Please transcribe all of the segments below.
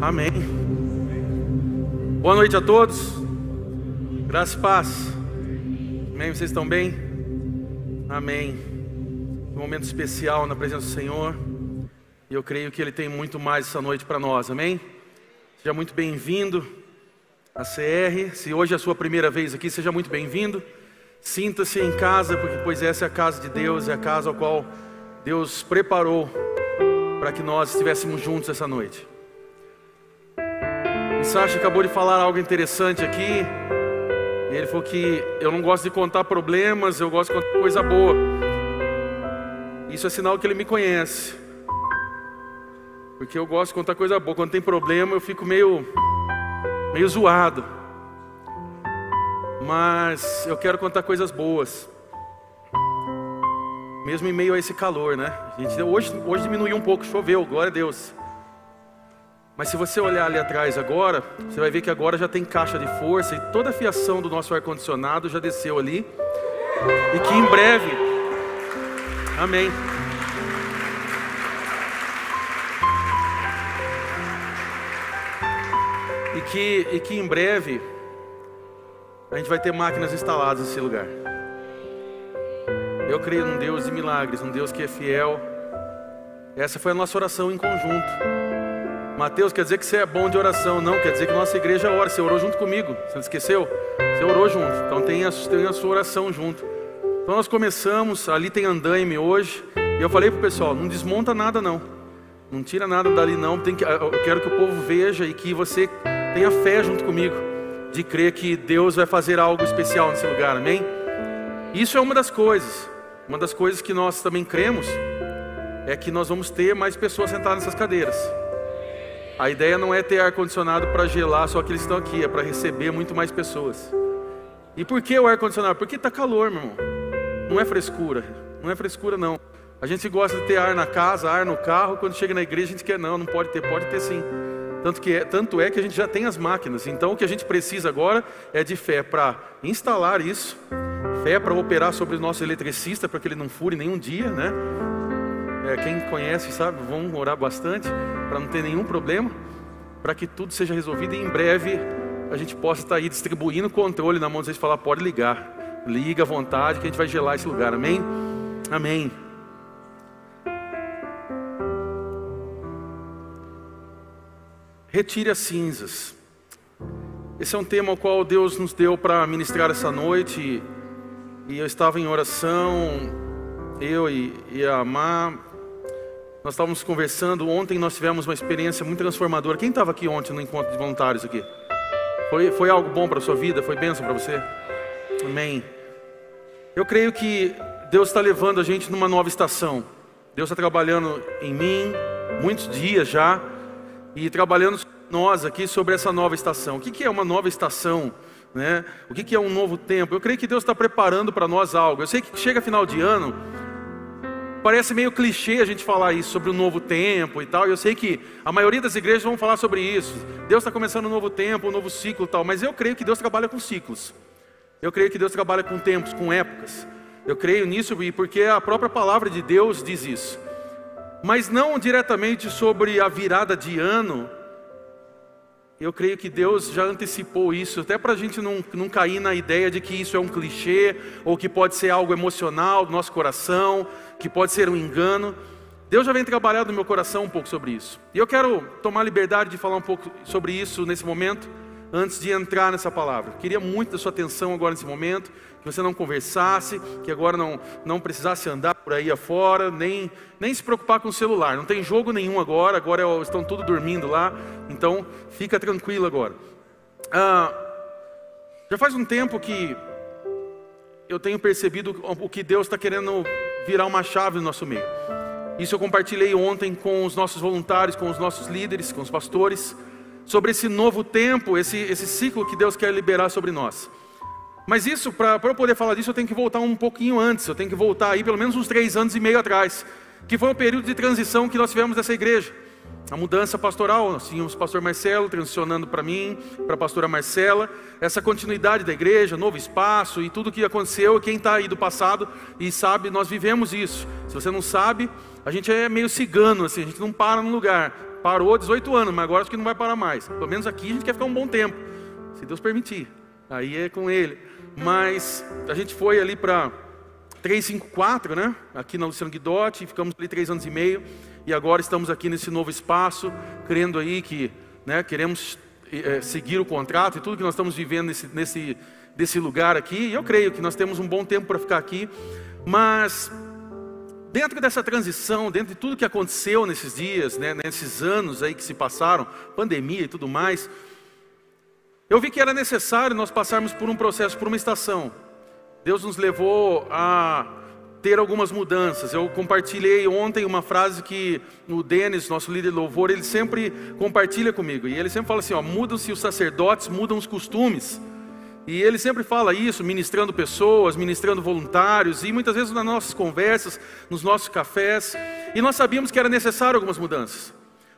Amém. Boa noite a todos. Graça e paz. Amém. Vocês estão bem? Amém. Um momento especial na presença do Senhor. E eu creio que Ele tem muito mais essa noite para nós. Amém. Seja muito bem-vindo à CR. Se hoje é a sua primeira vez aqui, seja muito bem-vindo. Sinta-se em casa, porque pois essa é a casa de Deus, é a casa ao qual Deus preparou para que nós estivéssemos juntos essa noite. O Sacha acabou de falar algo interessante aqui. Ele falou que eu não gosto de contar problemas, eu gosto de contar coisa boa. Isso é sinal que ele me conhece. Porque eu gosto de contar coisa boa. Quando tem problema, eu fico meio meio zoado. Mas eu quero contar coisas boas. Mesmo em meio a esse calor, né? Gente, hoje, hoje diminuiu um pouco, choveu, glória a Deus. Mas se você olhar ali atrás agora, você vai ver que agora já tem caixa de força e toda a fiação do nosso ar-condicionado já desceu ali. E que em breve, amém. E que, e que em breve a gente vai ter máquinas instaladas nesse lugar. Eu creio num Deus de milagres, um Deus que é fiel. Essa foi a nossa oração em conjunto. Mateus, quer dizer que você é bom de oração, não, quer dizer que nossa igreja ora. Você orou junto comigo, você não esqueceu? Você orou junto, então tem a, tem a sua oração junto. Então nós começamos, ali tem andaime hoje, e eu falei pro pessoal: não desmonta nada não, não tira nada dali não. Tem que, eu quero que o povo veja e que você tenha fé junto comigo, de crer que Deus vai fazer algo especial nesse lugar, amém? Isso é uma das coisas, uma das coisas que nós também cremos, é que nós vamos ter mais pessoas sentadas nessas cadeiras. A ideia não é ter ar-condicionado para gelar só aqueles que estão aqui, é para receber muito mais pessoas. E por que o ar-condicionado? Porque está calor, meu irmão. Não é frescura, não é frescura não. A gente gosta de ter ar na casa, ar no carro, quando chega na igreja a gente quer, não, não pode ter, pode ter sim. Tanto, que é, tanto é que a gente já tem as máquinas, então o que a gente precisa agora é de fé para instalar isso, fé para operar sobre o nosso eletricista, para que ele não fure nenhum dia, né? É, quem conhece sabe, vão orar bastante para não ter nenhum problema, para que tudo seja resolvido e em breve a gente possa estar aí distribuindo controle na mão de vocês falar, pode ligar, liga à vontade que a gente vai gelar esse lugar, amém? Amém. Retire as cinzas. Esse é um tema ao qual Deus nos deu para ministrar essa noite. E eu estava em oração, eu e, e a Má, nós estávamos conversando. Ontem nós tivemos uma experiência muito transformadora. Quem estava aqui ontem no encontro de voluntários aqui? Foi, foi algo bom para a sua vida? Foi bênção para você? Amém. Eu creio que Deus está levando a gente numa nova estação. Deus está trabalhando em mim, muitos dias já, e trabalhando nós aqui sobre essa nova estação. O que, que é uma nova estação? Né? O que, que é um novo tempo? Eu creio que Deus está preparando para nós algo. Eu sei que chega final de ano, Parece meio clichê a gente falar isso sobre o novo tempo e tal. Eu sei que a maioria das igrejas vão falar sobre isso. Deus está começando um novo tempo, um novo ciclo e tal. Mas eu creio que Deus trabalha com ciclos. Eu creio que Deus trabalha com tempos, com épocas. Eu creio nisso e porque a própria palavra de Deus diz isso. Mas não diretamente sobre a virada de ano, eu creio que Deus já antecipou isso, até para a gente não, não cair na ideia de que isso é um clichê, ou que pode ser algo emocional do nosso coração, que pode ser um engano. Deus já vem trabalhando no meu coração um pouco sobre isso. E eu quero tomar liberdade de falar um pouco sobre isso nesse momento, antes de entrar nessa palavra. Queria muito da sua atenção agora nesse momento, você não conversasse, que agora não, não precisasse andar por aí afora, nem, nem se preocupar com o celular. Não tem jogo nenhum agora, agora é estão tudo dormindo lá, então fica tranquilo agora. Ah, já faz um tempo que eu tenho percebido o que Deus está querendo virar uma chave no nosso meio. Isso eu compartilhei ontem com os nossos voluntários, com os nossos líderes, com os pastores, sobre esse novo tempo, esse, esse ciclo que Deus quer liberar sobre nós. Mas isso, para eu poder falar disso, eu tenho que voltar um pouquinho antes, eu tenho que voltar aí pelo menos uns três anos e meio atrás, que foi o período de transição que nós tivemos nessa igreja. a mudança pastoral. Nós tínhamos o pastor Marcelo transicionando para mim, para a pastora Marcela, essa continuidade da igreja, novo espaço e tudo que aconteceu. Quem está aí do passado e sabe, nós vivemos isso. Se você não sabe, a gente é meio cigano, assim, a gente não para no lugar. Parou 18 anos, mas agora acho que não vai parar mais. Pelo menos aqui a gente quer ficar um bom tempo, se Deus permitir. Aí é com Ele. Mas a gente foi ali para 354, né? Aqui na Luciano Guidotti, ficamos ali três anos e meio. E agora estamos aqui nesse novo espaço, crendo aí que né, queremos é, seguir o contrato e tudo que nós estamos vivendo nesse, nesse, desse lugar aqui. E eu creio que nós temos um bom tempo para ficar aqui. Mas dentro dessa transição, dentro de tudo que aconteceu nesses dias, né, nesses anos aí que se passaram, pandemia e tudo mais, eu vi que era necessário nós passarmos por um processo, por uma estação. Deus nos levou a ter algumas mudanças. Eu compartilhei ontem uma frase que o Denis, nosso líder de louvor, ele sempre compartilha comigo. E ele sempre fala assim: ó, mudam-se os sacerdotes, mudam os costumes. E ele sempre fala isso, ministrando pessoas, ministrando voluntários, e muitas vezes nas nossas conversas, nos nossos cafés. E nós sabíamos que era necessário algumas mudanças.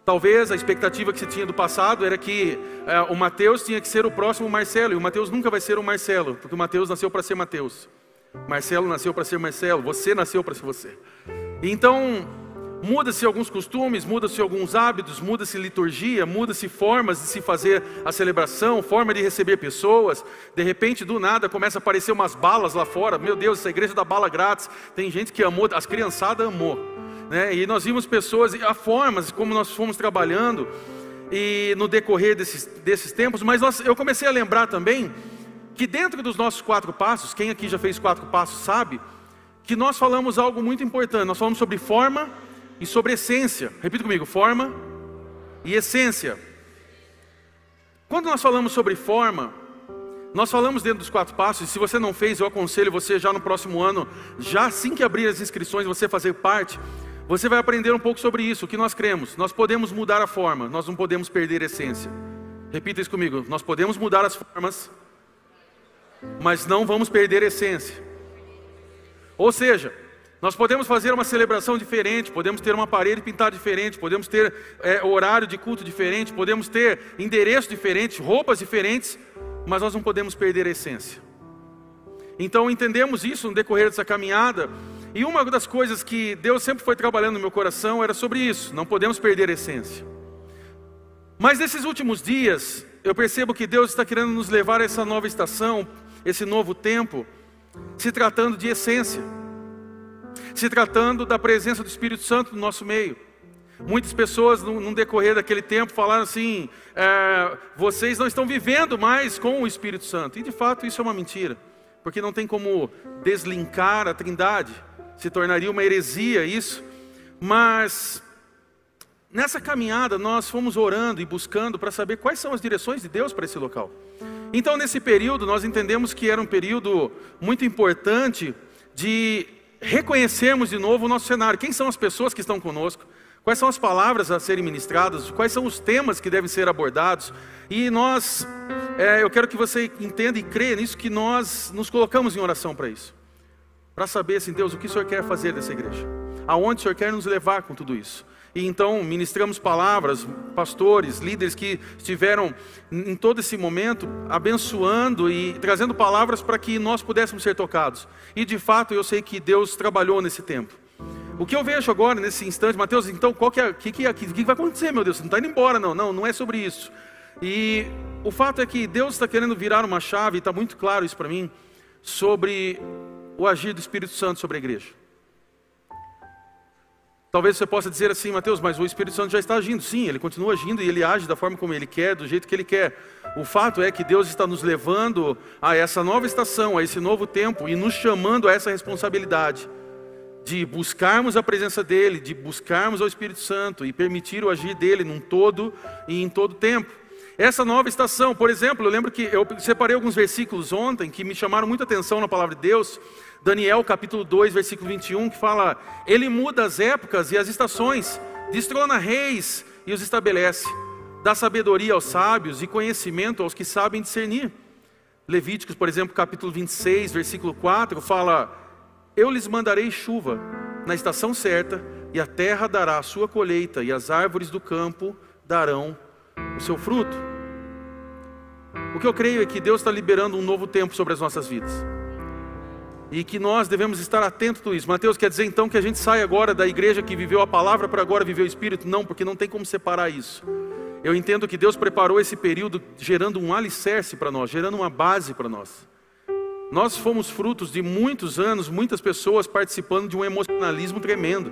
Talvez a expectativa que se tinha do passado era que é, o Mateus tinha que ser o próximo Marcelo, e o Mateus nunca vai ser o Marcelo, porque o Mateus nasceu para ser Mateus. Marcelo nasceu para ser Marcelo, você nasceu para ser você. Então, muda-se alguns costumes, muda-se alguns hábitos, muda-se liturgia, muda-se formas de se fazer a celebração, forma de receber pessoas. De repente, do nada, começa a aparecer umas balas lá fora. Meu Deus, essa igreja dá bala grátis. Tem gente que amou, as criançadas amou. Né? E nós vimos pessoas, a formas como nós fomos trabalhando e no decorrer desses, desses tempos, mas nós, eu comecei a lembrar também que dentro dos nossos quatro passos, quem aqui já fez quatro passos sabe, que nós falamos algo muito importante. Nós falamos sobre forma e sobre essência. Repita comigo: forma e essência. Quando nós falamos sobre forma, nós falamos dentro dos quatro passos, e se você não fez, eu aconselho você já no próximo ano, já assim que abrir as inscrições, você fazer parte, você vai aprender um pouco sobre isso, o que nós cremos. Nós podemos mudar a forma, nós não podemos perder a essência. Repita isso comigo: nós podemos mudar as formas, mas não vamos perder a essência. Ou seja, nós podemos fazer uma celebração diferente, podemos ter uma parede pintada diferente, podemos ter é, horário de culto diferente, podemos ter endereço diferente, roupas diferentes, mas nós não podemos perder a essência. Então entendemos isso no decorrer dessa caminhada, e uma das coisas que Deus sempre foi trabalhando no meu coração era sobre isso, não podemos perder a essência. Mas nesses últimos dias, eu percebo que Deus está querendo nos levar a essa nova estação, esse novo tempo, se tratando de essência, se tratando da presença do Espírito Santo no nosso meio. Muitas pessoas, no, decorrer daquele tempo, falaram assim: é, vocês não estão vivendo mais com o Espírito Santo. E de fato isso é uma mentira, porque não tem como deslinkar a Trindade, se tornaria uma heresia isso. Mas nessa caminhada nós fomos orando e buscando para saber quais são as direções de Deus para esse local. Então, nesse período, nós entendemos que era um período muito importante de reconhecermos de novo o nosso cenário. Quem são as pessoas que estão conosco? Quais são as palavras a serem ministradas? Quais são os temas que devem ser abordados? E nós, é, eu quero que você entenda e creia nisso, que nós nos colocamos em oração para isso. Para saber, assim, Deus, o que o Senhor quer fazer dessa igreja? Aonde o Senhor quer nos levar com tudo isso? E então ministramos palavras, pastores, líderes que estiveram em todo esse momento abençoando e trazendo palavras para que nós pudéssemos ser tocados. E de fato eu sei que Deus trabalhou nesse tempo. O que eu vejo agora nesse instante, Mateus, então qual que, é, que, que, que, que vai acontecer, meu Deus? Você não está indo embora, não, não, não é sobre isso. E o fato é que Deus está querendo virar uma chave, está muito claro isso para mim, sobre o agir do Espírito Santo sobre a igreja. Talvez você possa dizer assim, Mateus, mas o Espírito Santo já está agindo. Sim, ele continua agindo e ele age da forma como ele quer, do jeito que ele quer. O fato é que Deus está nos levando a essa nova estação, a esse novo tempo e nos chamando a essa responsabilidade de buscarmos a presença dele, de buscarmos ao Espírito Santo e permitir o agir dele num todo e em todo tempo. Essa nova estação, por exemplo, eu lembro que eu separei alguns versículos ontem que me chamaram muita atenção na palavra de Deus. Daniel capítulo 2, versículo 21, que fala: Ele muda as épocas e as estações, destrona reis e os estabelece, dá sabedoria aos sábios e conhecimento aos que sabem discernir. Levíticos, por exemplo, capítulo 26, versículo 4, fala: Eu lhes mandarei chuva na estação certa, e a terra dará a sua colheita, e as árvores do campo darão o seu fruto. O que eu creio é que Deus está liberando um novo tempo sobre as nossas vidas. E que nós devemos estar atentos a isso. Mateus quer dizer então que a gente sai agora da igreja que viveu a palavra para agora viver o Espírito? Não, porque não tem como separar isso. Eu entendo que Deus preparou esse período gerando um alicerce para nós, gerando uma base para nós. Nós fomos frutos de muitos anos, muitas pessoas participando de um emocionalismo tremendo.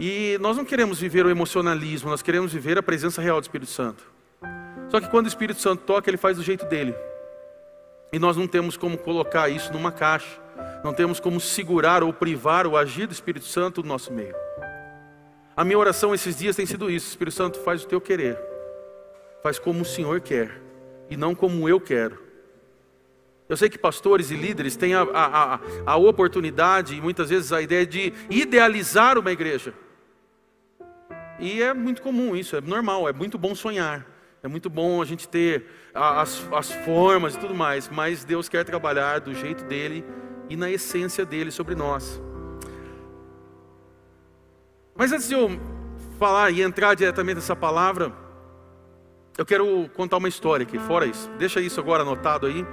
E nós não queremos viver o emocionalismo, nós queremos viver a presença real do Espírito Santo. Só que quando o Espírito Santo toca, ele faz do jeito dele. E nós não temos como colocar isso numa caixa, não temos como segurar ou privar o agir do Espírito Santo no nosso meio. A minha oração esses dias tem sido isso: Espírito Santo, faz o teu querer, faz como o Senhor quer e não como eu quero. Eu sei que pastores e líderes têm a, a, a, a oportunidade e muitas vezes a ideia de idealizar uma igreja. E é muito comum isso, é normal, é muito bom sonhar. É muito bom a gente ter as, as formas e tudo mais, mas Deus quer trabalhar do jeito dele e na essência dele sobre nós. Mas antes de eu falar e entrar diretamente nessa palavra, eu quero contar uma história aqui, fora isso. Deixa isso agora anotado aí.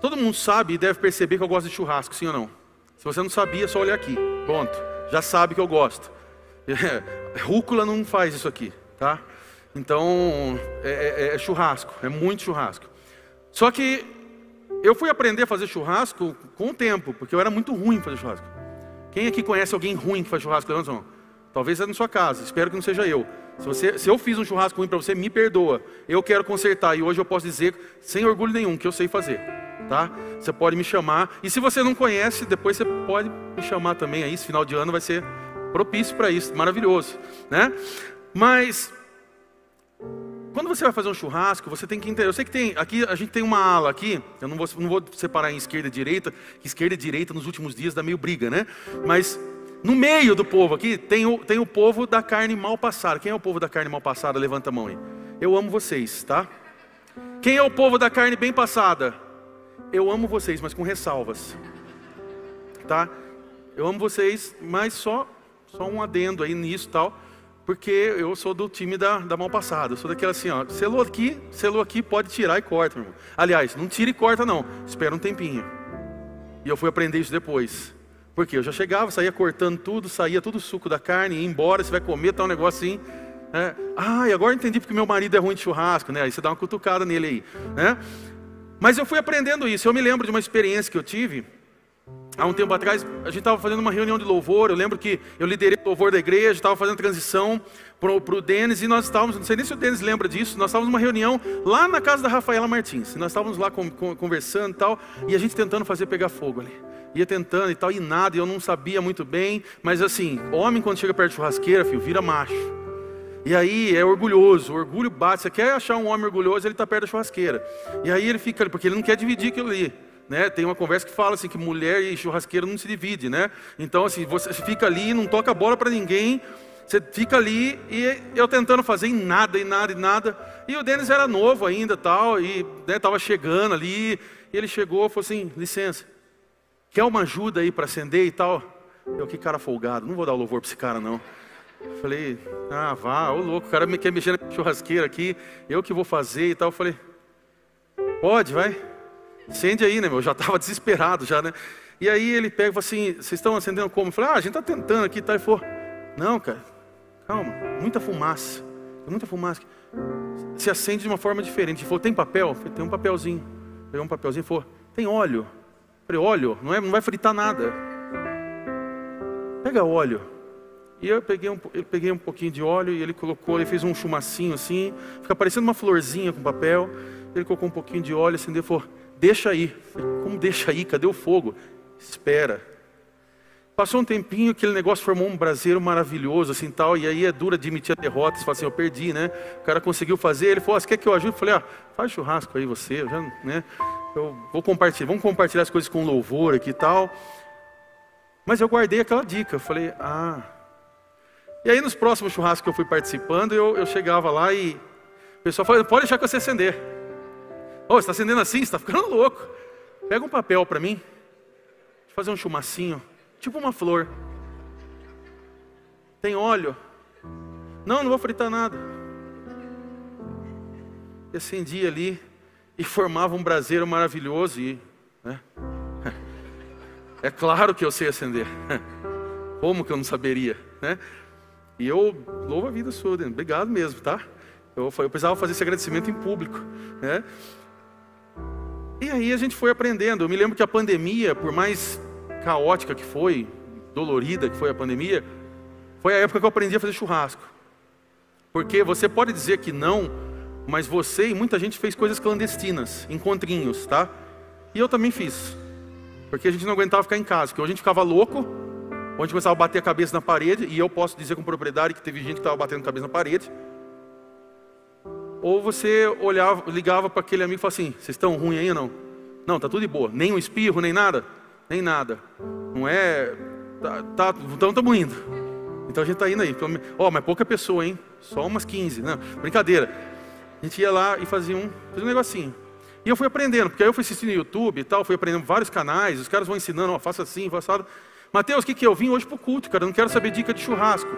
Todo mundo sabe e deve perceber que eu gosto de churrasco, sim ou não? Se você não sabia, é só olhar aqui. Pronto. Já sabe que eu gosto. Rúcula não faz isso aqui, tá? Então, é, é, é churrasco, é muito churrasco. Só que eu fui aprender a fazer churrasco com o tempo, porque eu era muito ruim fazer churrasco. Quem aqui conhece alguém ruim que faz churrasco? Mão. Talvez é na sua casa, espero que não seja eu. Se, você, se eu fiz um churrasco ruim para você, me perdoa. Eu quero consertar e hoje eu posso dizer, sem orgulho nenhum, que eu sei fazer. Tá? Você pode me chamar. E se você não conhece, depois você pode me chamar também aí. Esse final de ano vai ser propício para isso, maravilhoso, né? Mas quando você vai fazer um churrasco, você tem que entender. Eu sei que tem aqui a gente tem uma ala aqui. Eu não vou, não vou separar em esquerda e direita. Que esquerda e direita nos últimos dias dá meio briga, né? Mas no meio do povo aqui tem o, tem o povo da carne mal passada. Quem é o povo da carne mal passada? Levanta a mão aí. Eu amo vocês, tá? Quem é o povo da carne bem passada? Eu amo vocês, mas com ressalvas, tá? Eu amo vocês, mas só só um adendo aí nisso tal porque eu sou do time da, da mão passada. Eu sou daquela assim, ó, selou aqui, selou aqui, pode tirar e corta, meu irmão. Aliás, não tira e corta não, espera um tempinho. E eu fui aprender isso depois. Porque eu já chegava, saía cortando tudo, saía todo o suco da carne, ia embora, você vai comer, tá um negócio assim. Né? Ah, e agora entendi porque meu marido é ruim de churrasco, né? Aí você dá uma cutucada nele aí, né? Mas eu fui aprendendo isso. Eu me lembro de uma experiência que eu tive Há um tempo atrás, a gente estava fazendo uma reunião de louvor. Eu lembro que eu liderei o louvor da igreja, estava fazendo transição para o Denis, e nós estávamos, não sei nem se o Denis lembra disso, nós estávamos numa reunião lá na casa da Rafaela Martins. Nós estávamos lá com, com, conversando e tal, e a gente tentando fazer pegar fogo ali. Ia tentando e tal, e nada, eu não sabia muito bem, mas assim, homem quando chega perto de churrasqueira, filho, vira macho. E aí é orgulhoso, o orgulho bate. Você quer achar um homem orgulhoso, ele está perto da churrasqueira. E aí ele fica ali, porque ele não quer dividir aquilo ali. Né? Tem uma conversa que fala assim que mulher e churrasqueiro não se divide, né? Então assim, você fica ali, não toca bola para ninguém, você fica ali e eu tentando fazer em nada, e nada, e nada. E o Denis era novo ainda, tal, e estava né, chegando ali, e ele chegou, falou assim: "Licença. Quer uma ajuda aí para acender e tal?" Eu que cara folgado, não vou dar louvor para esse cara não. Falei: "Ah, vá, ô louco, o cara me quer mexer na churrasqueira aqui, eu que vou fazer e tal." Eu falei: "Pode, vai." Acende aí, né, meu? Eu já estava desesperado já, né? E aí ele pega e fala assim, vocês estão acendendo como? Eu falei, ah, a gente está tentando aqui, tá? Ele falou, não, cara, calma, muita fumaça, muita fumaça. Se acende de uma forma diferente. Ele falou, tem papel? Falei, tem um papelzinho. Pegou um papelzinho e falou, tem óleo. Eu falei, óleo? Não, é, não vai fritar nada. Pega óleo. E eu peguei um, eu peguei um pouquinho de óleo e ele colocou, ele fez um chumacinho assim, fica parecendo uma florzinha com papel. Ele colocou um pouquinho de óleo, acendeu e falou, Deixa aí. Como deixa aí? Cadê o fogo? Espera. Passou um tempinho, aquele negócio formou um braseiro maravilhoso, assim tal, e aí é duro admitir a derrota, você fala assim, eu perdi, né? O cara conseguiu fazer, ele falou, ah, você quer que eu ajude? Eu falei, ah, faz churrasco aí você, já, né? Eu vou compartilhar, vamos compartilhar as coisas com louvor aqui e tal. Mas eu guardei aquela dica, eu falei, ah. E aí nos próximos churrascos que eu fui participando, eu, eu chegava lá e o pessoal falou, pode deixar que você acender. Oh, está acendendo assim? Está ficando louco. Pega um papel para mim. Deixa eu fazer um chumacinho. Tipo uma flor. Tem óleo? Não, não vou fritar nada. E acendia ali e formava um braseiro maravilhoso. E, né? É claro que eu sei acender. Como que eu não saberia, né? E eu louvo a vida sua, obrigado mesmo, tá? Eu, eu precisava fazer esse agradecimento em público, né? E aí a gente foi aprendendo. Eu me lembro que a pandemia, por mais caótica que foi, dolorida que foi a pandemia, foi a época que eu aprendi a fazer churrasco. Porque você pode dizer que não, mas você e muita gente fez coisas clandestinas, encontrinhos, tá? E eu também fiz. Porque a gente não aguentava ficar em casa, porque a gente ficava louco, ou a gente começava a bater a cabeça na parede, e eu posso dizer com propriedade que teve gente que estava batendo a cabeça na parede. Ou você olhava, ligava para aquele amigo e falava assim: vocês estão ruins aí ou não? Não, tá tudo de boa. Nem um espirro, nem nada? Nem nada. Não é. Tá, tá, então estamos indo. Então a gente está indo aí. Ó, oh, mas pouca pessoa, hein? Só umas 15. Não, brincadeira. A gente ia lá e fazia um, fazia um negocinho. E eu fui aprendendo, porque aí eu fui assistindo no YouTube e tal, fui aprendendo vários canais, os caras vão ensinando, ó, faça assim, faça. Mateus, o que, que eu vim hoje para o culto, cara? Eu não quero saber dica de churrasco.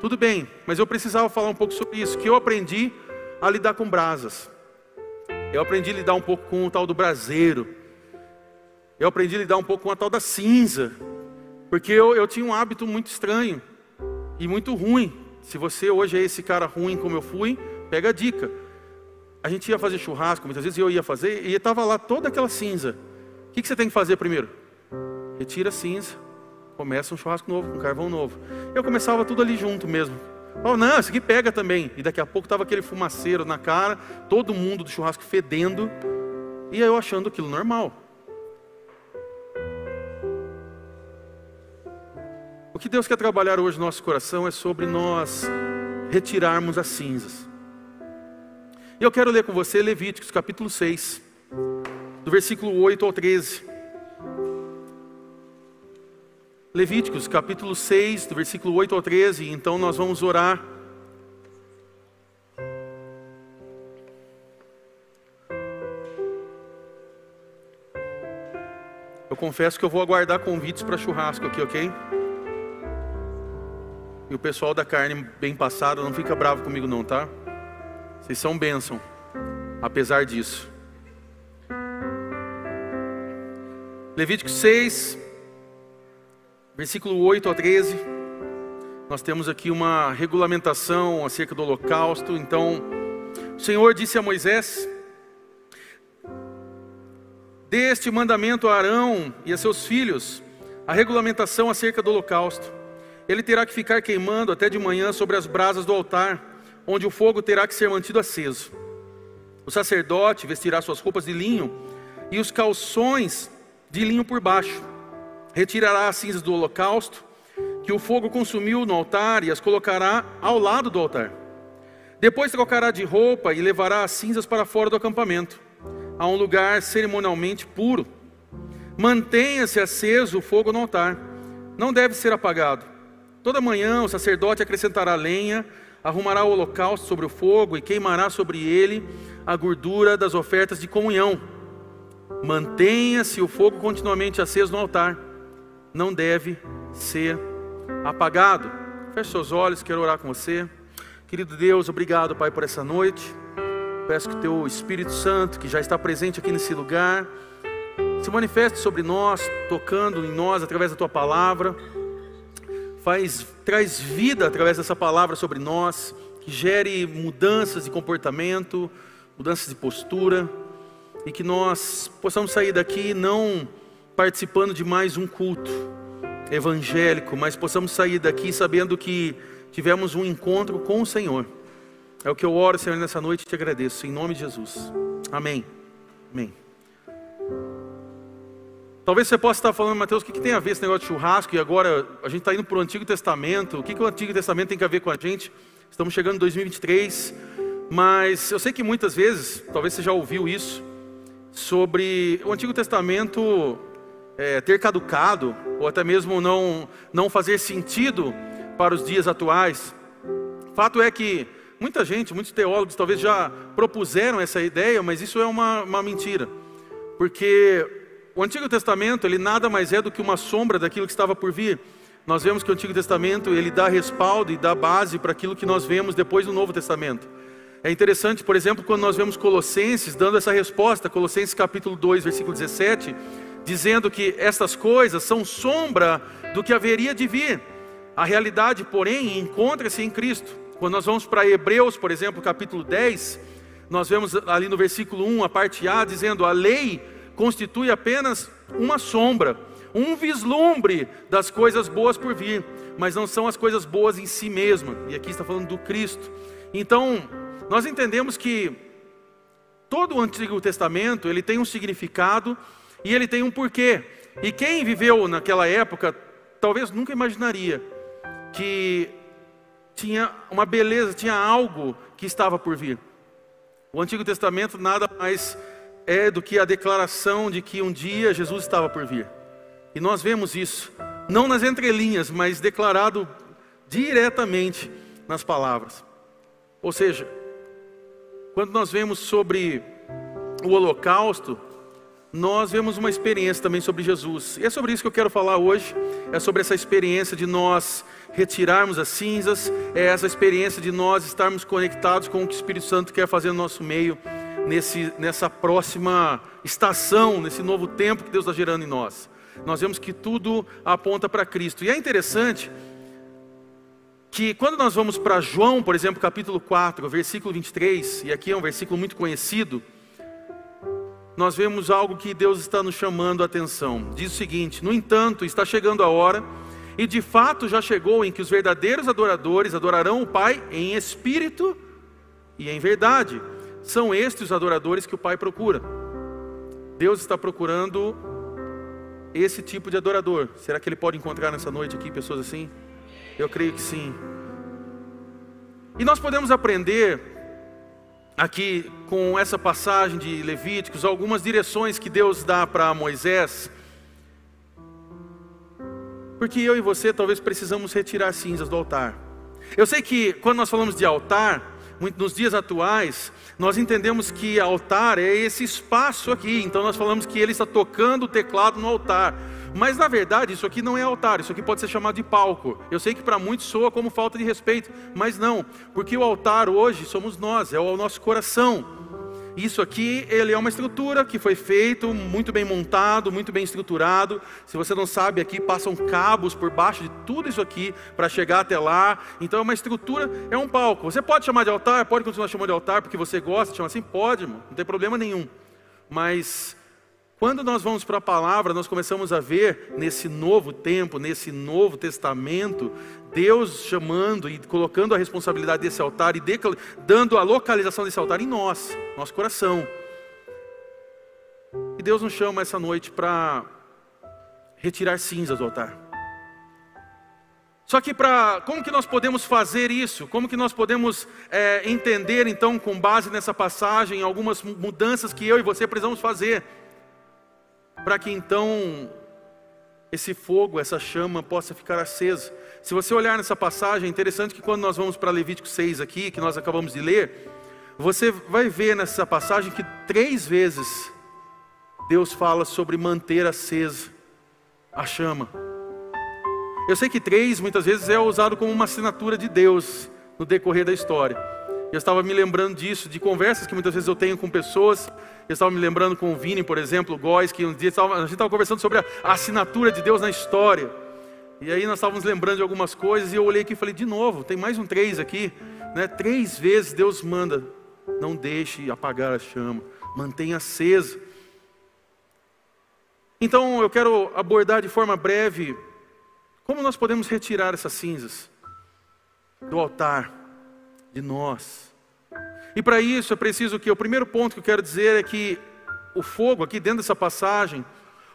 Tudo bem, mas eu precisava falar um pouco sobre isso, que eu aprendi a lidar com brasas. Eu aprendi a lidar um pouco com o tal do braseiro. Eu aprendi a lidar um pouco com a tal da cinza. Porque eu, eu tinha um hábito muito estranho e muito ruim. Se você hoje é esse cara ruim como eu fui, pega a dica. A gente ia fazer churrasco, muitas vezes eu ia fazer, e estava lá toda aquela cinza. O que, que você tem que fazer primeiro? Retira a cinza, começa um churrasco novo, um carvão novo. Eu começava tudo ali junto mesmo. Oh, não, isso aqui pega também. E daqui a pouco estava aquele fumaceiro na cara, todo mundo do churrasco fedendo, e eu achando aquilo normal. O que Deus quer trabalhar hoje no nosso coração é sobre nós retirarmos as cinzas. E eu quero ler com você Levíticos capítulo 6, do versículo 8 ao 13. Levíticos capítulo 6, do versículo 8 ao 13. Então nós vamos orar. Eu confesso que eu vou aguardar convites para churrasco aqui, ok? E o pessoal da carne bem passada não fica bravo comigo não, tá? Vocês são bênção, apesar disso. Levítico 6, versículo 8 a 13, nós temos aqui uma regulamentação acerca do holocausto. Então, o Senhor disse a Moisés: Dê este mandamento a Arão e a seus filhos, a regulamentação acerca do holocausto. Ele terá que ficar queimando até de manhã sobre as brasas do altar, onde o fogo terá que ser mantido aceso. O sacerdote vestirá suas roupas de linho e os calções de linho por baixo retirará as cinzas do holocausto, que o fogo consumiu no altar, e as colocará ao lado do altar. Depois trocará de roupa e levará as cinzas para fora do acampamento, a um lugar cerimonialmente puro. Mantenha-se aceso o fogo no altar, não deve ser apagado. Toda manhã o sacerdote acrescentará lenha, arrumará o holocausto sobre o fogo e queimará sobre ele a gordura das ofertas de comunhão. Mantenha-se o fogo continuamente aceso no altar não deve ser apagado. Feche seus olhos, quero orar com você. Querido Deus, obrigado, Pai, por essa noite. Peço que Teu Espírito Santo, que já está presente aqui nesse lugar, se manifeste sobre nós, tocando em nós através da Tua palavra. Faz, traz vida através dessa palavra sobre nós, que gere mudanças de comportamento, mudanças de postura, e que nós possamos sair daqui não participando de mais um culto evangélico, mas possamos sair daqui sabendo que tivemos um encontro com o Senhor. É o que eu oro, Senhor, nessa noite e te agradeço, em nome de Jesus. Amém. Amém. Talvez você possa estar falando, Mateus, o que, que tem a ver esse negócio de churrasco? E agora a gente está indo para o Antigo Testamento. O que, que o Antigo Testamento tem a ver com a gente? Estamos chegando em 2023. Mas eu sei que muitas vezes, talvez você já ouviu isso, sobre o Antigo Testamento é, ter caducado, ou até mesmo não, não fazer sentido para os dias atuais. Fato é que muita gente, muitos teólogos talvez já propuseram essa ideia, mas isso é uma, uma mentira, porque o Antigo Testamento ele nada mais é do que uma sombra daquilo que estava por vir. nós vemos que o Antigo Testamento ele dá respaldo e dá base para aquilo que nós vemos depois do Novo Testamento. É interessante, por exemplo, quando nós vemos Colossenses dando essa resposta, Colossenses capítulo 2, versículo 17, dizendo que estas coisas são sombra do que haveria de vir. A realidade, porém, encontra-se em Cristo. Quando nós vamos para Hebreus, por exemplo, capítulo 10, nós vemos ali no versículo 1, a parte A, dizendo: a lei constitui apenas uma sombra, um vislumbre das coisas boas por vir, mas não são as coisas boas em si mesma. E aqui está falando do Cristo. Então, nós entendemos que todo o Antigo Testamento, ele tem um significado e ele tem um porquê. E quem viveu naquela época, talvez nunca imaginaria que tinha uma beleza, tinha algo que estava por vir. O Antigo Testamento nada mais é do que a declaração de que um dia Jesus estava por vir. E nós vemos isso, não nas entrelinhas, mas declarado diretamente nas palavras. Ou seja, quando nós vemos sobre o holocausto, nós vemos uma experiência também sobre Jesus. E é sobre isso que eu quero falar hoje. É sobre essa experiência de nós retirarmos as cinzas, é essa experiência de nós estarmos conectados com o que o Espírito Santo quer fazer no nosso meio, nesse, nessa próxima estação, nesse novo tempo que Deus está gerando em nós. Nós vemos que tudo aponta para Cristo. E é interessante que quando nós vamos para João, por exemplo, capítulo 4, versículo 23, e aqui é um versículo muito conhecido, nós vemos algo que Deus está nos chamando a atenção. Diz o seguinte: No entanto, está chegando a hora, e de fato já chegou, em que os verdadeiros adoradores adorarão o Pai em espírito e em verdade. São estes os adoradores que o Pai procura. Deus está procurando esse tipo de adorador. Será que Ele pode encontrar nessa noite aqui pessoas assim? Eu creio que sim. E nós podemos aprender aqui com essa passagem de Levíticos, algumas direções que Deus dá para Moisés. Porque eu e você talvez precisamos retirar cinzas do altar. Eu sei que quando nós falamos de altar, nos dias atuais, nós entendemos que altar é esse espaço aqui. Então nós falamos que ele está tocando o teclado no altar. Mas na verdade, isso aqui não é altar, isso aqui pode ser chamado de palco. Eu sei que para muitos soa como falta de respeito, mas não, porque o altar hoje somos nós, é o nosso coração. Isso aqui, ele é uma estrutura que foi feito, muito bem montado, muito bem estruturado. Se você não sabe, aqui passam cabos por baixo de tudo isso aqui para chegar até lá. Então é uma estrutura, é um palco. Você pode chamar de altar, pode continuar chamando de altar porque você gosta de chamar assim, pode, não tem problema nenhum. Mas quando nós vamos para a palavra, nós começamos a ver nesse novo tempo, nesse novo testamento, Deus chamando e colocando a responsabilidade desse altar e dando a localização desse altar em nós, nosso coração. E Deus nos chama essa noite para retirar cinzas do altar. Só que para como que nós podemos fazer isso? Como que nós podemos é, entender então, com base nessa passagem, algumas mudanças que eu e você precisamos fazer? Para que então esse fogo, essa chama possa ficar acesa. Se você olhar nessa passagem, é interessante que quando nós vamos para Levítico 6 aqui, que nós acabamos de ler, você vai ver nessa passagem que três vezes Deus fala sobre manter acesa a chama. Eu sei que três muitas vezes é usado como uma assinatura de Deus no decorrer da história. Eu estava me lembrando disso, de conversas que muitas vezes eu tenho com pessoas. Eu estava me lembrando com o Vini, por exemplo, o Góis, que um dia a gente estava conversando sobre a assinatura de Deus na história. E aí nós estávamos lembrando de algumas coisas e eu olhei aqui e falei, de novo, tem mais um três aqui. Né? Três vezes Deus manda, não deixe apagar a chama, mantenha acesa. Então eu quero abordar de forma breve como nós podemos retirar essas cinzas do altar de nós. E para isso é preciso que o primeiro ponto que eu quero dizer é que o fogo, aqui dentro dessa passagem,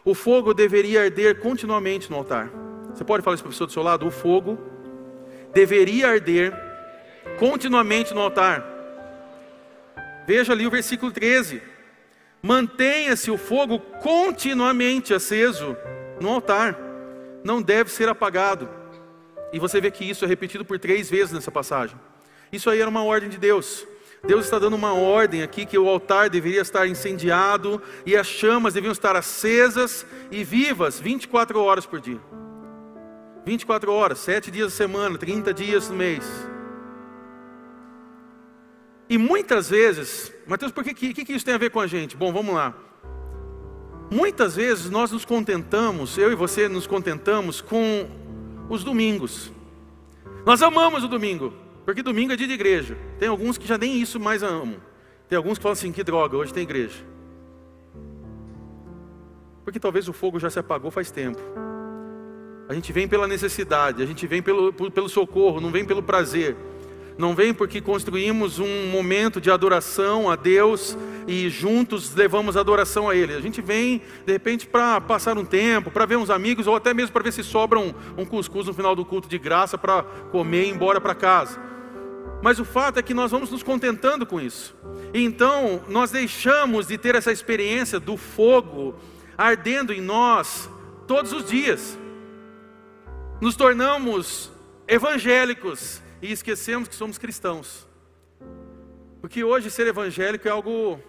o fogo deveria arder continuamente no altar. Você pode falar isso para a pessoa do seu lado? O fogo deveria arder continuamente no altar. Veja ali o versículo 13. Mantenha-se o fogo continuamente aceso no altar, não deve ser apagado. E você vê que isso é repetido por três vezes nessa passagem. Isso aí era uma ordem de Deus. Deus está dando uma ordem aqui que o altar deveria estar incendiado e as chamas deviam estar acesas e vivas 24 horas por dia. 24 horas, 7 dias da semana, 30 dias no mês. E muitas vezes, Mateus, por que, que, que isso tem a ver com a gente? Bom, vamos lá. Muitas vezes nós nos contentamos, eu e você nos contentamos com os domingos. Nós amamos o domingo, porque domingo é dia de igreja. Tem alguns que já nem isso mais amam. Tem alguns que falam assim: que droga, hoje tem igreja. Porque talvez o fogo já se apagou faz tempo. A gente vem pela necessidade, a gente vem pelo, pelo socorro, não vem pelo prazer. Não vem porque construímos um momento de adoração a Deus e juntos levamos adoração a Ele. A gente vem, de repente, para passar um tempo, para ver uns amigos, ou até mesmo para ver se sobra um, um cuscuz no final do culto de graça para comer e ir embora para casa. Mas o fato é que nós vamos nos contentando com isso. Então, nós deixamos de ter essa experiência do fogo ardendo em nós todos os dias. Nos tornamos evangélicos e esquecemos que somos cristãos. Porque hoje ser evangélico é algo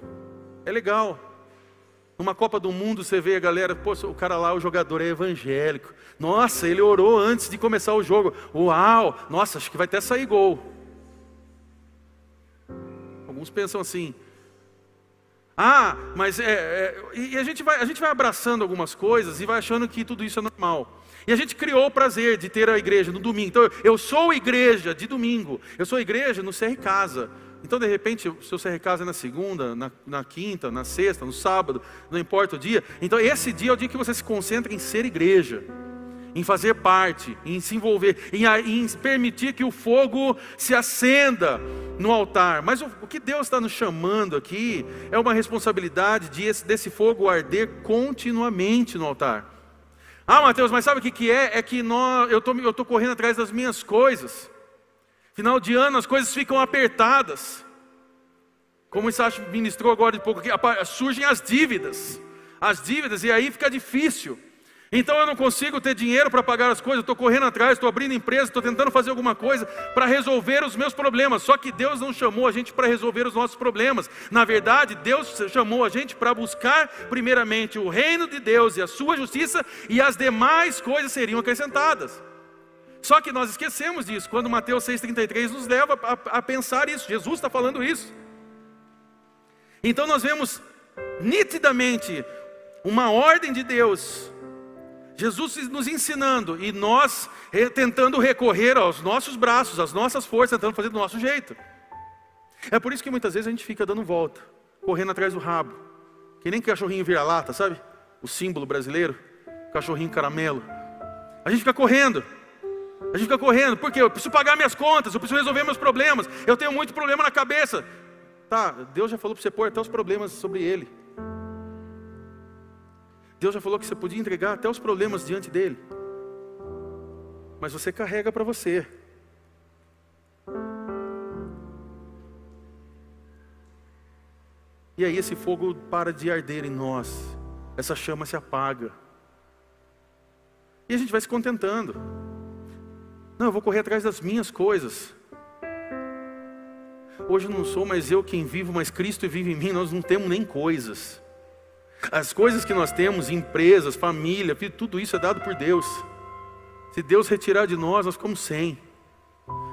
é legal. Numa Copa do Mundo você vê a galera, pô, o cara lá, o jogador é evangélico. Nossa, ele orou antes de começar o jogo. Uau, nossa, acho que vai até sair gol. Alguns pensam assim. Ah, mas é, é e a gente, vai, a gente vai abraçando algumas coisas e vai achando que tudo isso é normal. E a gente criou o prazer de ter a igreja no domingo. Então, eu sou igreja de domingo. Eu sou igreja no CR Casa. Então, de repente, o seu CR Casa é na segunda, na, na, quinta, na sexta, no sábado, não importa o dia. Então, esse dia é o dia que você se concentra em ser igreja, em fazer parte, em se envolver, em, em permitir que o fogo se acenda no altar. Mas o, o que Deus está nos chamando aqui é uma responsabilidade de esse, desse fogo arder continuamente no altar. Ah, Mateus, mas sabe o que, que é? É que nós, eu estou tô correndo atrás das minhas coisas. Final de ano as coisas ficam apertadas. Como o Isacho ministrou agora de pouco, surgem as dívidas. As dívidas, e aí fica difícil. Então eu não consigo ter dinheiro para pagar as coisas, estou correndo atrás, estou abrindo empresa, estou tentando fazer alguma coisa para resolver os meus problemas. Só que Deus não chamou a gente para resolver os nossos problemas. Na verdade, Deus chamou a gente para buscar primeiramente o reino de Deus e a sua justiça, e as demais coisas seriam acrescentadas. Só que nós esquecemos disso, quando Mateus 6,33 nos leva a, a pensar isso, Jesus está falando isso. Então nós vemos nitidamente uma ordem de Deus Jesus nos ensinando e nós tentando recorrer aos nossos braços, às nossas forças, tentando fazer do nosso jeito. É por isso que muitas vezes a gente fica dando volta, correndo atrás do rabo, que nem cachorrinho vira-lata, sabe? O símbolo brasileiro, cachorrinho caramelo. A gente fica correndo, a gente fica correndo, porque eu preciso pagar minhas contas, eu preciso resolver meus problemas, eu tenho muito problema na cabeça. Tá, Deus já falou para você pôr até os problemas sobre ele. Deus já falou que você podia entregar até os problemas diante dele. Mas você carrega para você. E aí esse fogo para de arder em nós. Essa chama se apaga. E a gente vai se contentando. Não, eu vou correr atrás das minhas coisas. Hoje não sou mais eu quem vivo, mas Cristo vive em mim. Nós não temos nem coisas. As coisas que nós temos, empresas, família, tudo isso é dado por Deus. Se Deus retirar de nós, nós ficamos sem.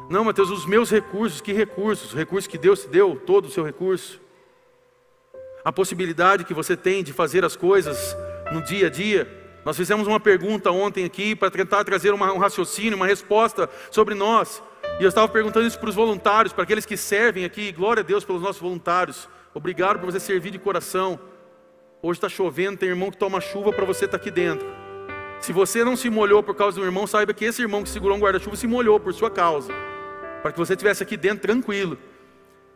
Não, Mateus, os meus recursos, que recursos? Os recursos que Deus te deu, todo o seu recurso. A possibilidade que você tem de fazer as coisas no dia a dia. Nós fizemos uma pergunta ontem aqui para tentar trazer uma, um raciocínio, uma resposta sobre nós. E eu estava perguntando isso para os voluntários, para aqueles que servem aqui. Glória a Deus pelos nossos voluntários. Obrigado por você servir de coração. Hoje está chovendo, tem irmão que toma chuva para você estar tá aqui dentro. Se você não se molhou por causa do irmão, saiba que esse irmão que segurou um guarda-chuva se molhou por sua causa, para que você estivesse aqui dentro tranquilo.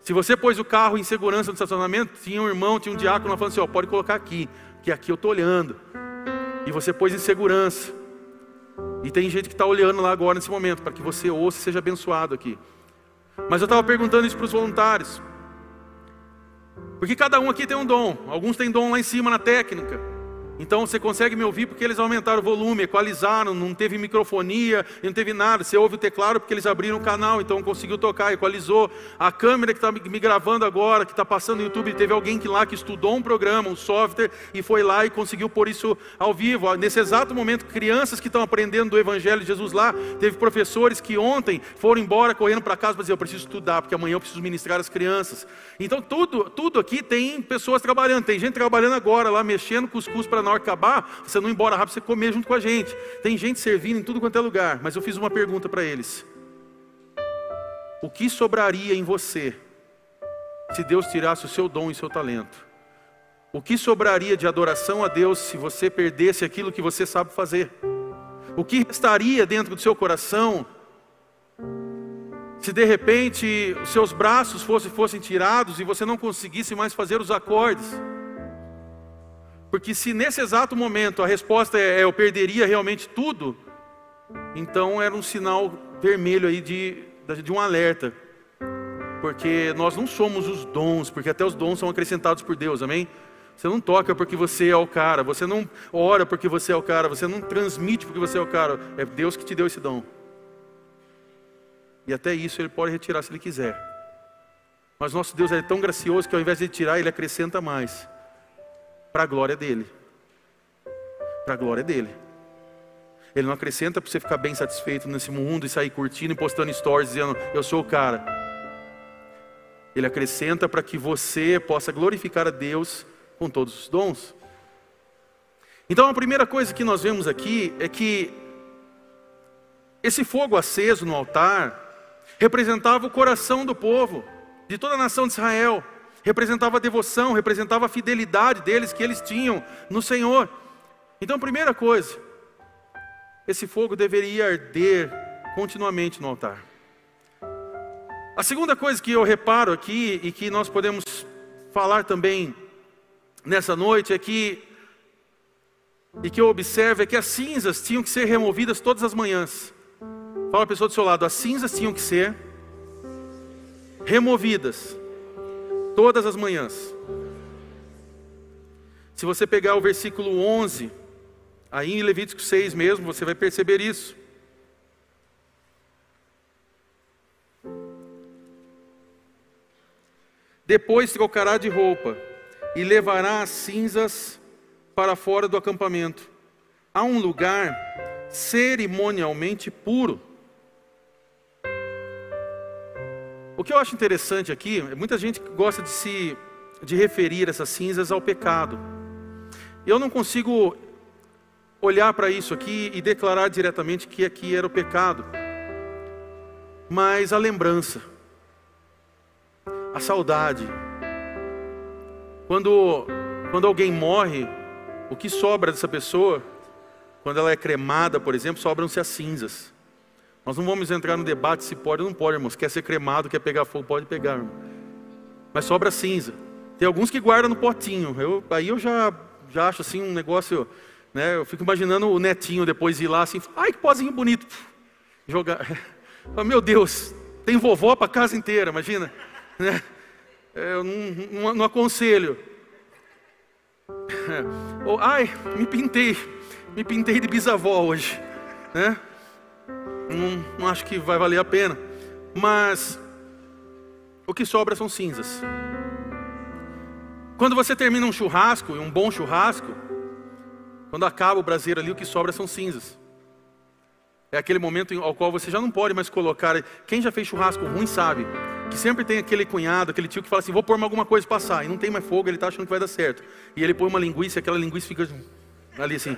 Se você pôs o carro em segurança no estacionamento, tinha um irmão, tinha um diácono falando assim: ó, pode colocar aqui, que aqui eu estou olhando. E você pôs em segurança. E tem gente que está olhando lá agora nesse momento, para que você ouça e seja abençoado aqui. Mas eu estava perguntando isso para os voluntários. Porque cada um aqui tem um dom. Alguns têm dom lá em cima na técnica. Então você consegue me ouvir porque eles aumentaram o volume, equalizaram, não teve microfonia, não teve nada. Você ouve o teclado porque eles abriram o canal, então conseguiu tocar, equalizou. A câmera que está me gravando agora, que está passando no YouTube, teve alguém que lá que estudou um programa, um software, e foi lá e conseguiu pôr isso ao vivo. Nesse exato momento, crianças que estão aprendendo do Evangelho de Jesus lá, teve professores que ontem foram embora correndo para casa para dizer: Eu preciso estudar, porque amanhã eu preciso ministrar as crianças. Então tudo, tudo aqui tem pessoas trabalhando, tem gente trabalhando agora lá, mexendo com os custos para na hora que acabar, você não ir embora rápido, você comer junto com a gente. Tem gente servindo em tudo quanto é lugar, mas eu fiz uma pergunta para eles: O que sobraria em você se Deus tirasse o seu dom e seu talento? O que sobraria de adoração a Deus se você perdesse aquilo que você sabe fazer? O que restaria dentro do seu coração se de repente os seus braços fossem, fossem tirados e você não conseguisse mais fazer os acordes? Porque se nesse exato momento a resposta é, é eu perderia realmente tudo, então era um sinal vermelho aí de, de um alerta. Porque nós não somos os dons, porque até os dons são acrescentados por Deus, amém? Você não toca porque você é o cara, você não ora porque você é o cara, você não transmite porque você é o cara, é Deus que te deu esse dom. E até isso ele pode retirar se ele quiser. Mas nosso Deus é tão gracioso que ao invés de tirar, ele acrescenta mais para a glória dele. Para a glória dele. Ele não acrescenta para você ficar bem satisfeito nesse mundo e sair curtindo e postando stories dizendo eu sou o cara. Ele acrescenta para que você possa glorificar a Deus com todos os dons. Então a primeira coisa que nós vemos aqui é que esse fogo aceso no altar representava o coração do povo, de toda a nação de Israel representava a devoção, representava a fidelidade deles que eles tinham no Senhor. Então, primeira coisa, esse fogo deveria arder continuamente no altar. A segunda coisa que eu reparo aqui e que nós podemos falar também nessa noite é que e que eu observo é que as cinzas tinham que ser removidas todas as manhãs. Fala a pessoa do seu lado, as cinzas tinham que ser removidas todas as manhãs. Se você pegar o versículo 11, aí em Levítico 6 mesmo, você vai perceber isso. Depois trocará de roupa e levará as cinzas para fora do acampamento, a um lugar cerimonialmente puro. O que eu acho interessante aqui, muita gente gosta de se de referir essas cinzas ao pecado. Eu não consigo olhar para isso aqui e declarar diretamente que aqui era o pecado. Mas a lembrança, a saudade. Quando quando alguém morre, o que sobra dessa pessoa? Quando ela é cremada, por exemplo, sobram-se as cinzas. Nós não vamos entrar no debate se pode ou não pode, irmãos. Quer ser cremado, quer pegar fogo, pode pegar, irmão. Mas sobra cinza. Tem alguns que guardam no potinho. Eu, aí eu já, já acho assim um negócio, né? Eu fico imaginando o netinho depois ir lá assim, ai que pozinho bonito. Jogar. Meu Deus, tem vovó para casa inteira, imagina. Né? É, eu não, não, não aconselho. Ou, ai, me pintei, me pintei de bisavó hoje, né? Não, não acho que vai valer a pena. Mas o que sobra são cinzas. Quando você termina um churrasco, um bom churrasco, quando acaba o braseiro ali, o que sobra são cinzas. É aquele momento ao qual você já não pode mais colocar. Quem já fez churrasco ruim sabe que sempre tem aquele cunhado, aquele tio que fala assim: vou pôr alguma coisa passar, e não tem mais fogo, ele está achando que vai dar certo. E ele põe uma linguiça, aquela linguiça fica ali assim.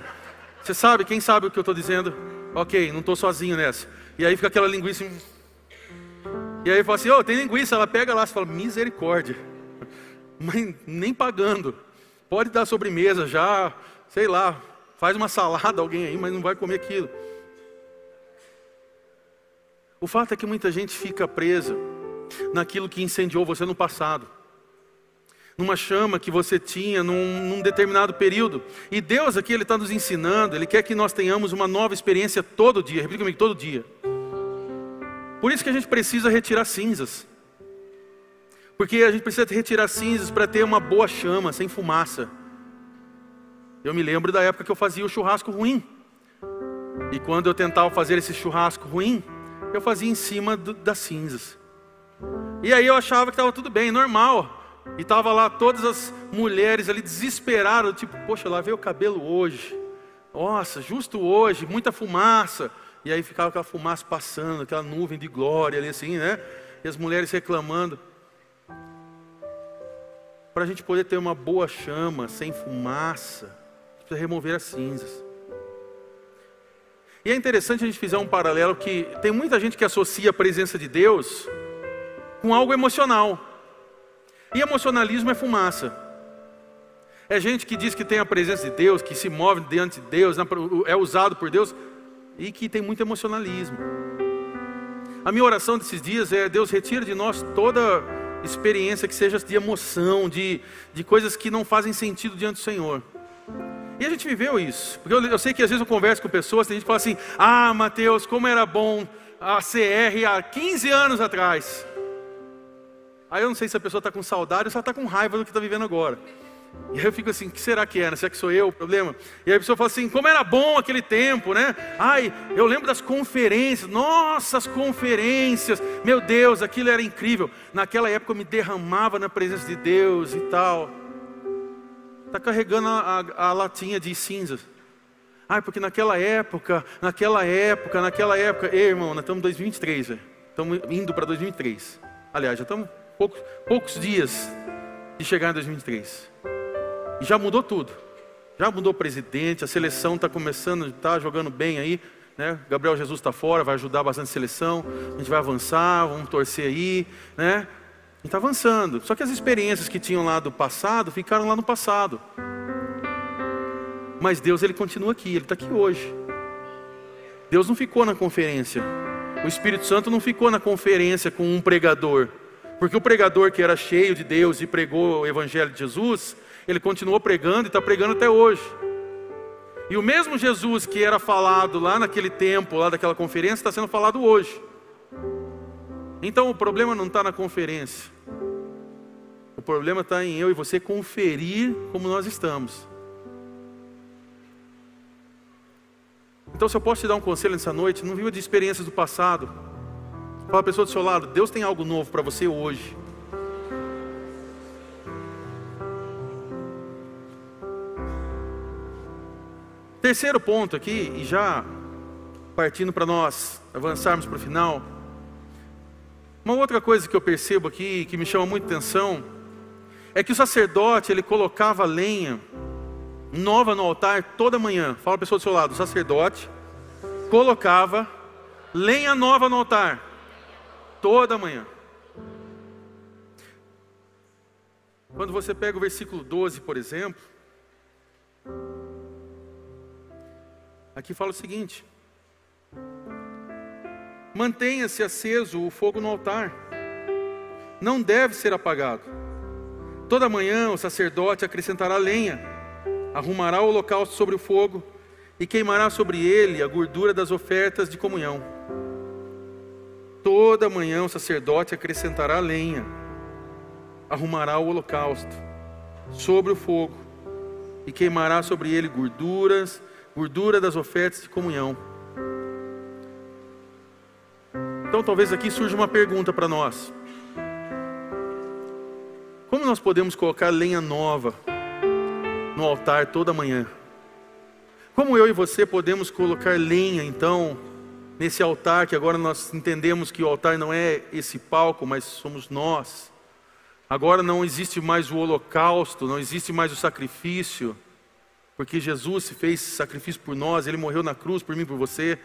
Você sabe, quem sabe o que eu estou dizendo? Ok, não estou sozinho nessa. E aí fica aquela linguiça. E aí fala assim: Ô, oh, tem linguiça. Ela pega lá e fala: Misericórdia. Mas nem pagando. Pode dar sobremesa já, sei lá. Faz uma salada alguém aí, mas não vai comer aquilo. O fato é que muita gente fica presa naquilo que incendiou você no passado numa chama que você tinha num, num determinado período. E Deus aqui Ele está nos ensinando, Ele quer que nós tenhamos uma nova experiência todo dia. Repita comigo, todo dia. Por isso que a gente precisa retirar cinzas. Porque a gente precisa retirar cinzas para ter uma boa chama, sem fumaça. Eu me lembro da época que eu fazia o churrasco ruim. E quando eu tentava fazer esse churrasco ruim, eu fazia em cima do, das cinzas. E aí eu achava que estava tudo bem, normal. E estava lá todas as mulheres ali desesperadas, tipo, poxa, lavei o cabelo hoje. Nossa, justo hoje, muita fumaça. E aí ficava aquela fumaça passando, aquela nuvem de glória ali assim, né? E as mulheres reclamando. Para a gente poder ter uma boa chama, sem fumaça, precisa remover as cinzas. E é interessante a gente fazer um paralelo que tem muita gente que associa a presença de Deus com algo emocional. E emocionalismo é fumaça. É gente que diz que tem a presença de Deus, que se move diante de Deus, é usado por Deus e que tem muito emocionalismo. A minha oração desses dias é: Deus, retira de nós toda experiência que seja de emoção, de, de coisas que não fazem sentido diante do Senhor. E a gente viveu isso. Porque eu, eu, sei que às vezes eu converso com pessoas, tem gente que fala assim: Ah, Mateus, como era bom a CR há 15 anos atrás. Aí eu não sei se a pessoa está com saudade ou se ela está com raiva do que está vivendo agora. E aí eu fico assim, o que será que é? Será que sou eu o problema? E aí a pessoa fala assim, como era bom aquele tempo, né? Ai, eu lembro das conferências, nossas conferências, meu Deus, aquilo era incrível. Naquela época eu me derramava na presença de Deus e tal. Está carregando a, a, a latinha de cinzas. Ai, porque naquela época, naquela época, naquela época. Ei, irmão, nós estamos em 2023, velho. Estamos indo para 2003. Aliás, já estamos poucos, poucos dias de chegar em 2023. E já mudou tudo. Já mudou o presidente, a seleção está começando, está jogando bem aí. Né? Gabriel Jesus está fora, vai ajudar bastante a seleção. A gente vai avançar, vamos torcer aí. Né? A gente está avançando. Só que as experiências que tinham lá do passado ficaram lá no passado. Mas Deus ele continua aqui, ele está aqui hoje. Deus não ficou na conferência. O Espírito Santo não ficou na conferência com um pregador. Porque o pregador que era cheio de Deus e pregou o Evangelho de Jesus, ele continuou pregando e está pregando até hoje. E o mesmo Jesus que era falado lá naquele tempo, lá daquela conferência, está sendo falado hoje. Então o problema não está na conferência. O problema está em eu e você conferir como nós estamos. Então, se eu posso te dar um conselho nessa noite, não viva de experiências do passado. Fala a pessoa do seu lado, Deus tem algo novo para você hoje. Terceiro ponto aqui, e já partindo para nós avançarmos para o final. Uma outra coisa que eu percebo aqui, que me chama muita atenção, é que o sacerdote, ele colocava lenha nova no altar toda manhã. Fala a pessoa do seu lado, o sacerdote colocava lenha nova no altar toda manhã. Quando você pega o versículo 12, por exemplo, Aqui fala o seguinte: Mantenha-se aceso o fogo no altar, não deve ser apagado. Toda manhã o sacerdote acrescentará lenha, arrumará o holocausto sobre o fogo e queimará sobre ele a gordura das ofertas de comunhão. Toda manhã o sacerdote acrescentará lenha, arrumará o holocausto sobre o fogo e queimará sobre ele gorduras gordura das ofertas de comunhão. Então, talvez aqui surja uma pergunta para nós: Como nós podemos colocar lenha nova no altar toda manhã? Como eu e você podemos colocar lenha, então, nesse altar que agora nós entendemos que o altar não é esse palco, mas somos nós. Agora não existe mais o holocausto, não existe mais o sacrifício porque Jesus se fez sacrifício por nós, ele morreu na cruz por mim, por você.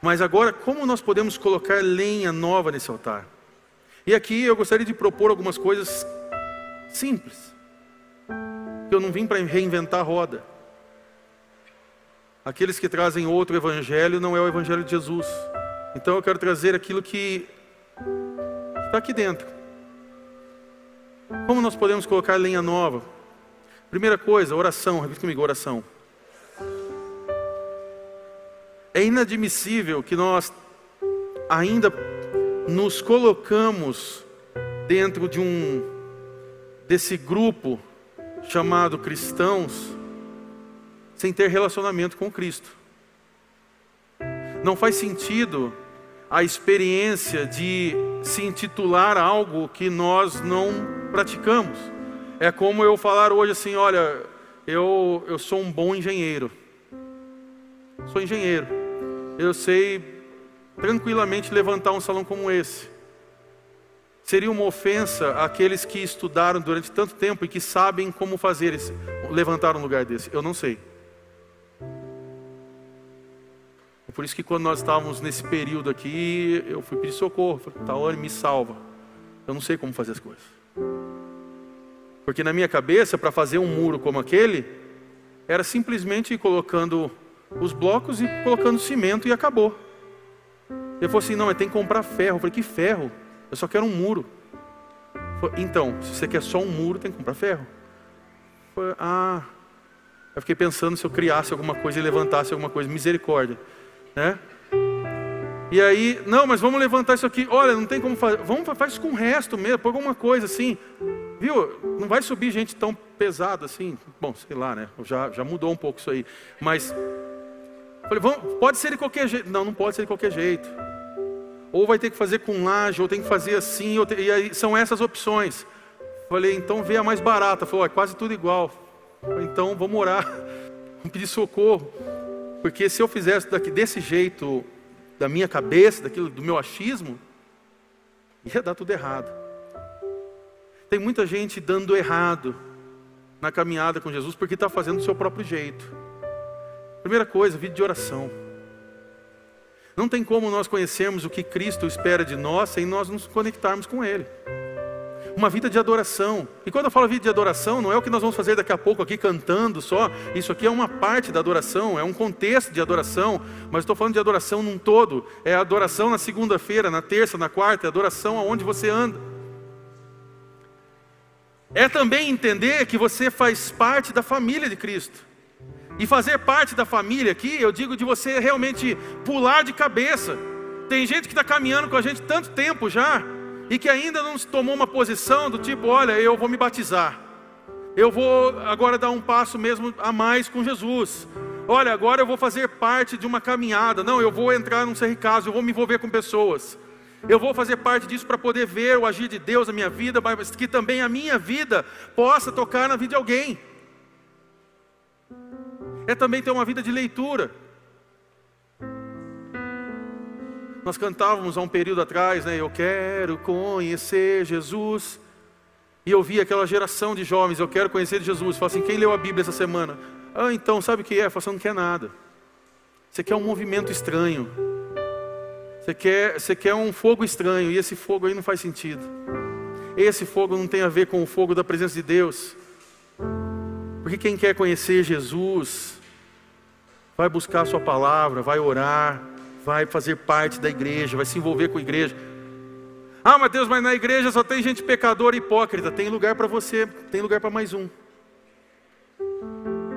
Mas agora, como nós podemos colocar lenha nova nesse altar? E aqui eu gostaria de propor algumas coisas simples. Eu não vim para reinventar a roda. Aqueles que trazem outro evangelho não é o evangelho de Jesus. Então eu quero trazer aquilo que está aqui dentro. Como nós podemos colocar lenha nova? Primeira coisa, oração. Repita comigo, oração. É inadmissível que nós ainda nos colocamos dentro de um desse grupo chamado cristãos sem ter relacionamento com Cristo. Não faz sentido a experiência de se intitular algo que nós não praticamos. É como eu falar hoje assim: olha, eu, eu sou um bom engenheiro. Sou engenheiro. Eu sei tranquilamente levantar um salão como esse. Seria uma ofensa àqueles que estudaram durante tanto tempo e que sabem como fazer esse, levantar um lugar desse. Eu não sei. É por isso que quando nós estávamos nesse período aqui, eu fui pedir socorro. Falei, Tawane, me salva. Eu não sei como fazer as coisas. Porque na minha cabeça, para fazer um muro como aquele, era simplesmente colocando os blocos e colocando cimento e acabou. Ele falou assim: não, mas tem que comprar ferro. Eu falei: que ferro? Eu só quero um muro. Falei, então, se você quer só um muro, tem que comprar ferro. Eu falei, ah, eu fiquei pensando se eu criasse alguma coisa e levantasse alguma coisa. Misericórdia, né? E aí, não, mas vamos levantar isso aqui. Olha, não tem como fazer. Vamos isso com o resto mesmo, põe alguma coisa assim. Viu? Não vai subir gente tão pesada assim. Bom, sei lá, né? Já, já mudou um pouco isso aí. Mas falei, vamos, pode ser de qualquer jeito. Não, não pode ser de qualquer jeito. Ou vai ter que fazer com laje, ou tem que fazer assim, te... e aí são essas opções. Falei, então vê a mais barata. Falou, é quase tudo igual. Falei, então vamos orar, vamos pedir socorro. Porque se eu fizesse daqui desse jeito, da minha cabeça, daquilo do meu achismo, ia dar tudo errado. Tem muita gente dando errado na caminhada com Jesus porque está fazendo do seu próprio jeito. Primeira coisa, vida de oração. Não tem como nós conhecermos o que Cristo espera de nós sem nós nos conectarmos com Ele uma vida de adoração. E quando eu falo vida de adoração, não é o que nós vamos fazer daqui a pouco aqui cantando só. Isso aqui é uma parte da adoração, é um contexto de adoração, mas estou falando de adoração num todo. É adoração na segunda-feira, na terça, na quarta, é adoração aonde você anda. É também entender que você faz parte da família de Cristo. E fazer parte da família aqui, eu digo de você realmente pular de cabeça. Tem gente que está caminhando com a gente tanto tempo já, e que ainda não tomou uma posição do tipo: olha, eu vou me batizar, eu vou agora dar um passo mesmo a mais com Jesus. Olha, agora eu vou fazer parte de uma caminhada. Não, eu vou entrar num caso, eu vou me envolver com pessoas. Eu vou fazer parte disso para poder ver o agir de Deus na minha vida, mas que também a minha vida possa tocar na vida de alguém. É também ter uma vida de leitura. Nós cantávamos há um período atrás, né? Eu quero conhecer Jesus. E eu vi aquela geração de jovens, eu quero conhecer Jesus. Fala assim, quem leu a Bíblia essa semana? Ah, então, sabe o que é? Fala, você não quer nada. Você quer um movimento estranho. Você quer, você quer um fogo estranho. E esse fogo aí não faz sentido. Esse fogo não tem a ver com o fogo da presença de Deus. Porque quem quer conhecer Jesus, vai buscar a sua palavra, vai orar, vai fazer parte da igreja, vai se envolver com a igreja. Ah, Mateus, mas na igreja só tem gente pecadora e hipócrita. Tem lugar para você, tem lugar para mais um.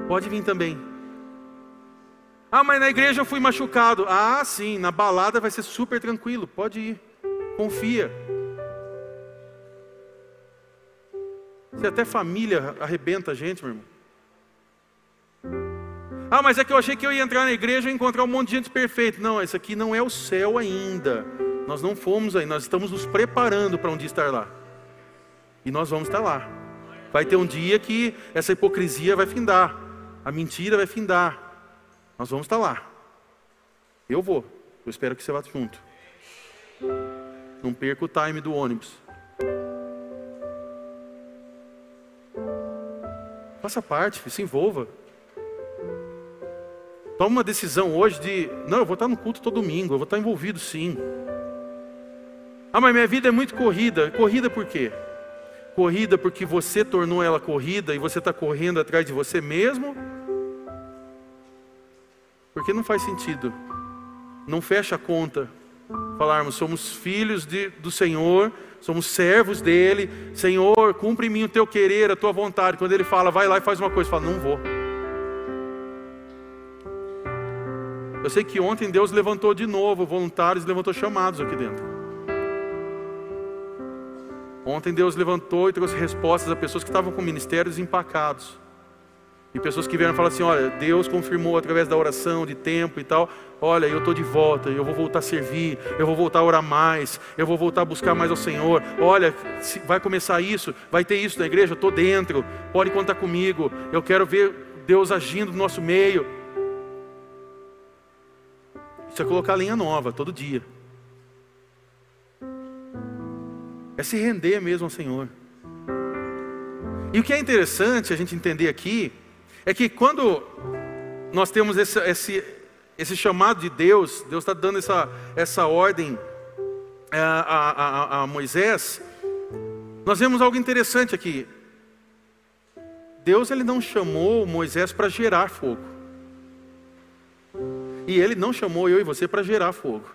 Pode vir também. Ah, mas na igreja eu fui machucado. Ah, sim, na balada vai ser super tranquilo. Pode ir. Confia. Se até família arrebenta a gente, meu irmão. Ah, mas é que eu achei que eu ia entrar na igreja e encontrar um monte de gente perfeita. Não, esse aqui não é o céu ainda. Nós não fomos aí, nós estamos nos preparando para um dia estar lá. E nós vamos estar lá. Vai ter um dia que essa hipocrisia vai findar, a mentira vai findar. Nós vamos estar lá. Eu vou. Eu espero que você vá junto. Não perca o time do ônibus. Faça parte, se envolva. Toma uma decisão hoje de, não, eu vou estar no culto todo domingo, eu vou estar envolvido sim. Ah, mas minha vida é muito corrida. Corrida por quê? Corrida porque você tornou ela corrida e você está correndo atrás de você mesmo? Porque não faz sentido. Não fecha a conta. Falarmos, somos filhos de, do Senhor, somos servos dele. Senhor, cumpre em mim o teu querer, a tua vontade. Quando ele fala, vai lá e faz uma coisa, fala, não vou. Eu sei que ontem Deus levantou de novo voluntários, levantou chamados aqui dentro. Ontem Deus levantou e trouxe respostas a pessoas que estavam com ministérios empacados. E pessoas que vieram falar assim: olha, Deus confirmou através da oração, de tempo e tal. Olha, eu estou de volta, eu vou voltar a servir, eu vou voltar a orar mais, eu vou voltar a buscar mais ao Senhor. Olha, vai começar isso, vai ter isso na igreja, estou dentro, pode contar comigo. Eu quero ver Deus agindo no nosso meio. É colocar linha nova todo dia. É se render mesmo ao Senhor. E o que é interessante a gente entender aqui é que quando nós temos esse, esse, esse chamado de Deus, Deus está dando essa, essa ordem a, a, a, a Moisés, nós vemos algo interessante aqui. Deus ele não chamou Moisés para gerar fogo. E ele não chamou eu e você para gerar fogo.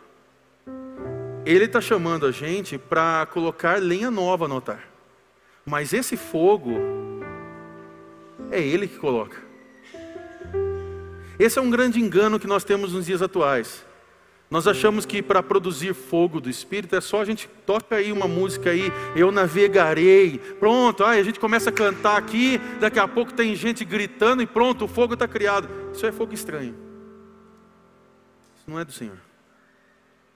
Ele está chamando a gente para colocar lenha nova no altar. Mas esse fogo é Ele que coloca. Esse é um grande engano que nós temos nos dias atuais. Nós achamos que para produzir fogo do Espírito é só a gente toca aí uma música aí, eu navegarei, pronto, aí a gente começa a cantar aqui, daqui a pouco tem gente gritando e pronto, o fogo está criado. Isso é fogo estranho. Não é do Senhor.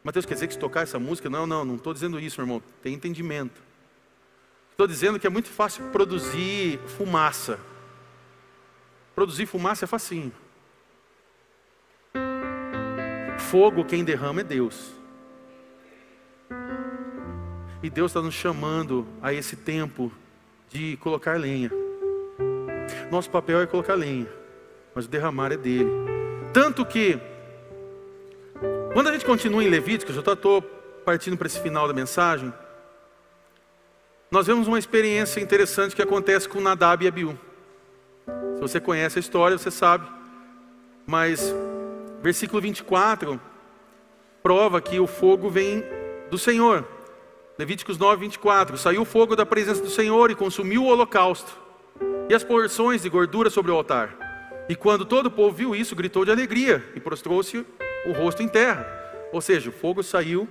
Mateus quer dizer que se tocar essa música, não, não, não estou dizendo isso, meu irmão, tem entendimento. Estou dizendo que é muito fácil produzir fumaça. Produzir fumaça é facinho. Fogo, quem derrama é Deus. E Deus está nos chamando a esse tempo de colocar lenha. Nosso papel é colocar lenha, mas o derramar é dele. Tanto que, quando a gente continua em Levíticos, eu estou partindo para esse final da mensagem, nós vemos uma experiência interessante que acontece com Nadab e Abiú. Se você conhece a história, você sabe. Mas versículo 24 prova que o fogo vem do Senhor. Levíticos 9, 24. Saiu o fogo da presença do Senhor e consumiu o holocausto e as porções de gordura sobre o altar. E quando todo o povo viu isso, gritou de alegria e prostrou-se o rosto em terra. Ou seja, o fogo saiu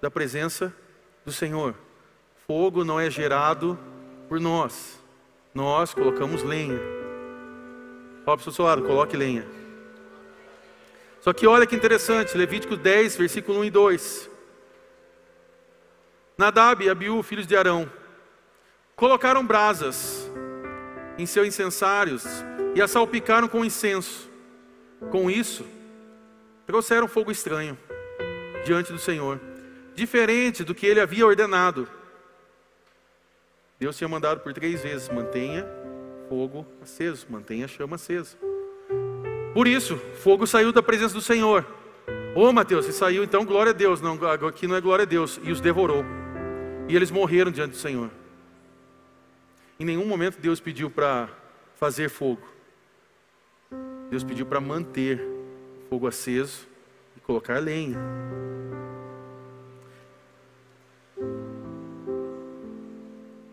da presença do Senhor. Fogo não é gerado por nós. Nós colocamos lenha. Fala para o seu lado, coloque lenha. Só que olha que interessante, Levítico 10, versículo 1 e 2. Nadab e Abiú, filhos de Arão, colocaram brasas em seus incensários e a salpicaram com incenso. Com isso, trouxeram fogo estranho diante do Senhor, diferente do que ele havia ordenado. Deus tinha mandado por três vezes: mantenha fogo aceso, mantenha a chama acesa. Por isso, fogo saiu da presença do Senhor. Ô oh, Mateus, se saiu, então glória a Deus. Não, aqui não é glória a Deus. E os devorou. E eles morreram diante do Senhor. Em nenhum momento Deus pediu para fazer fogo. Deus pediu para manter fogo aceso e colocar lenha.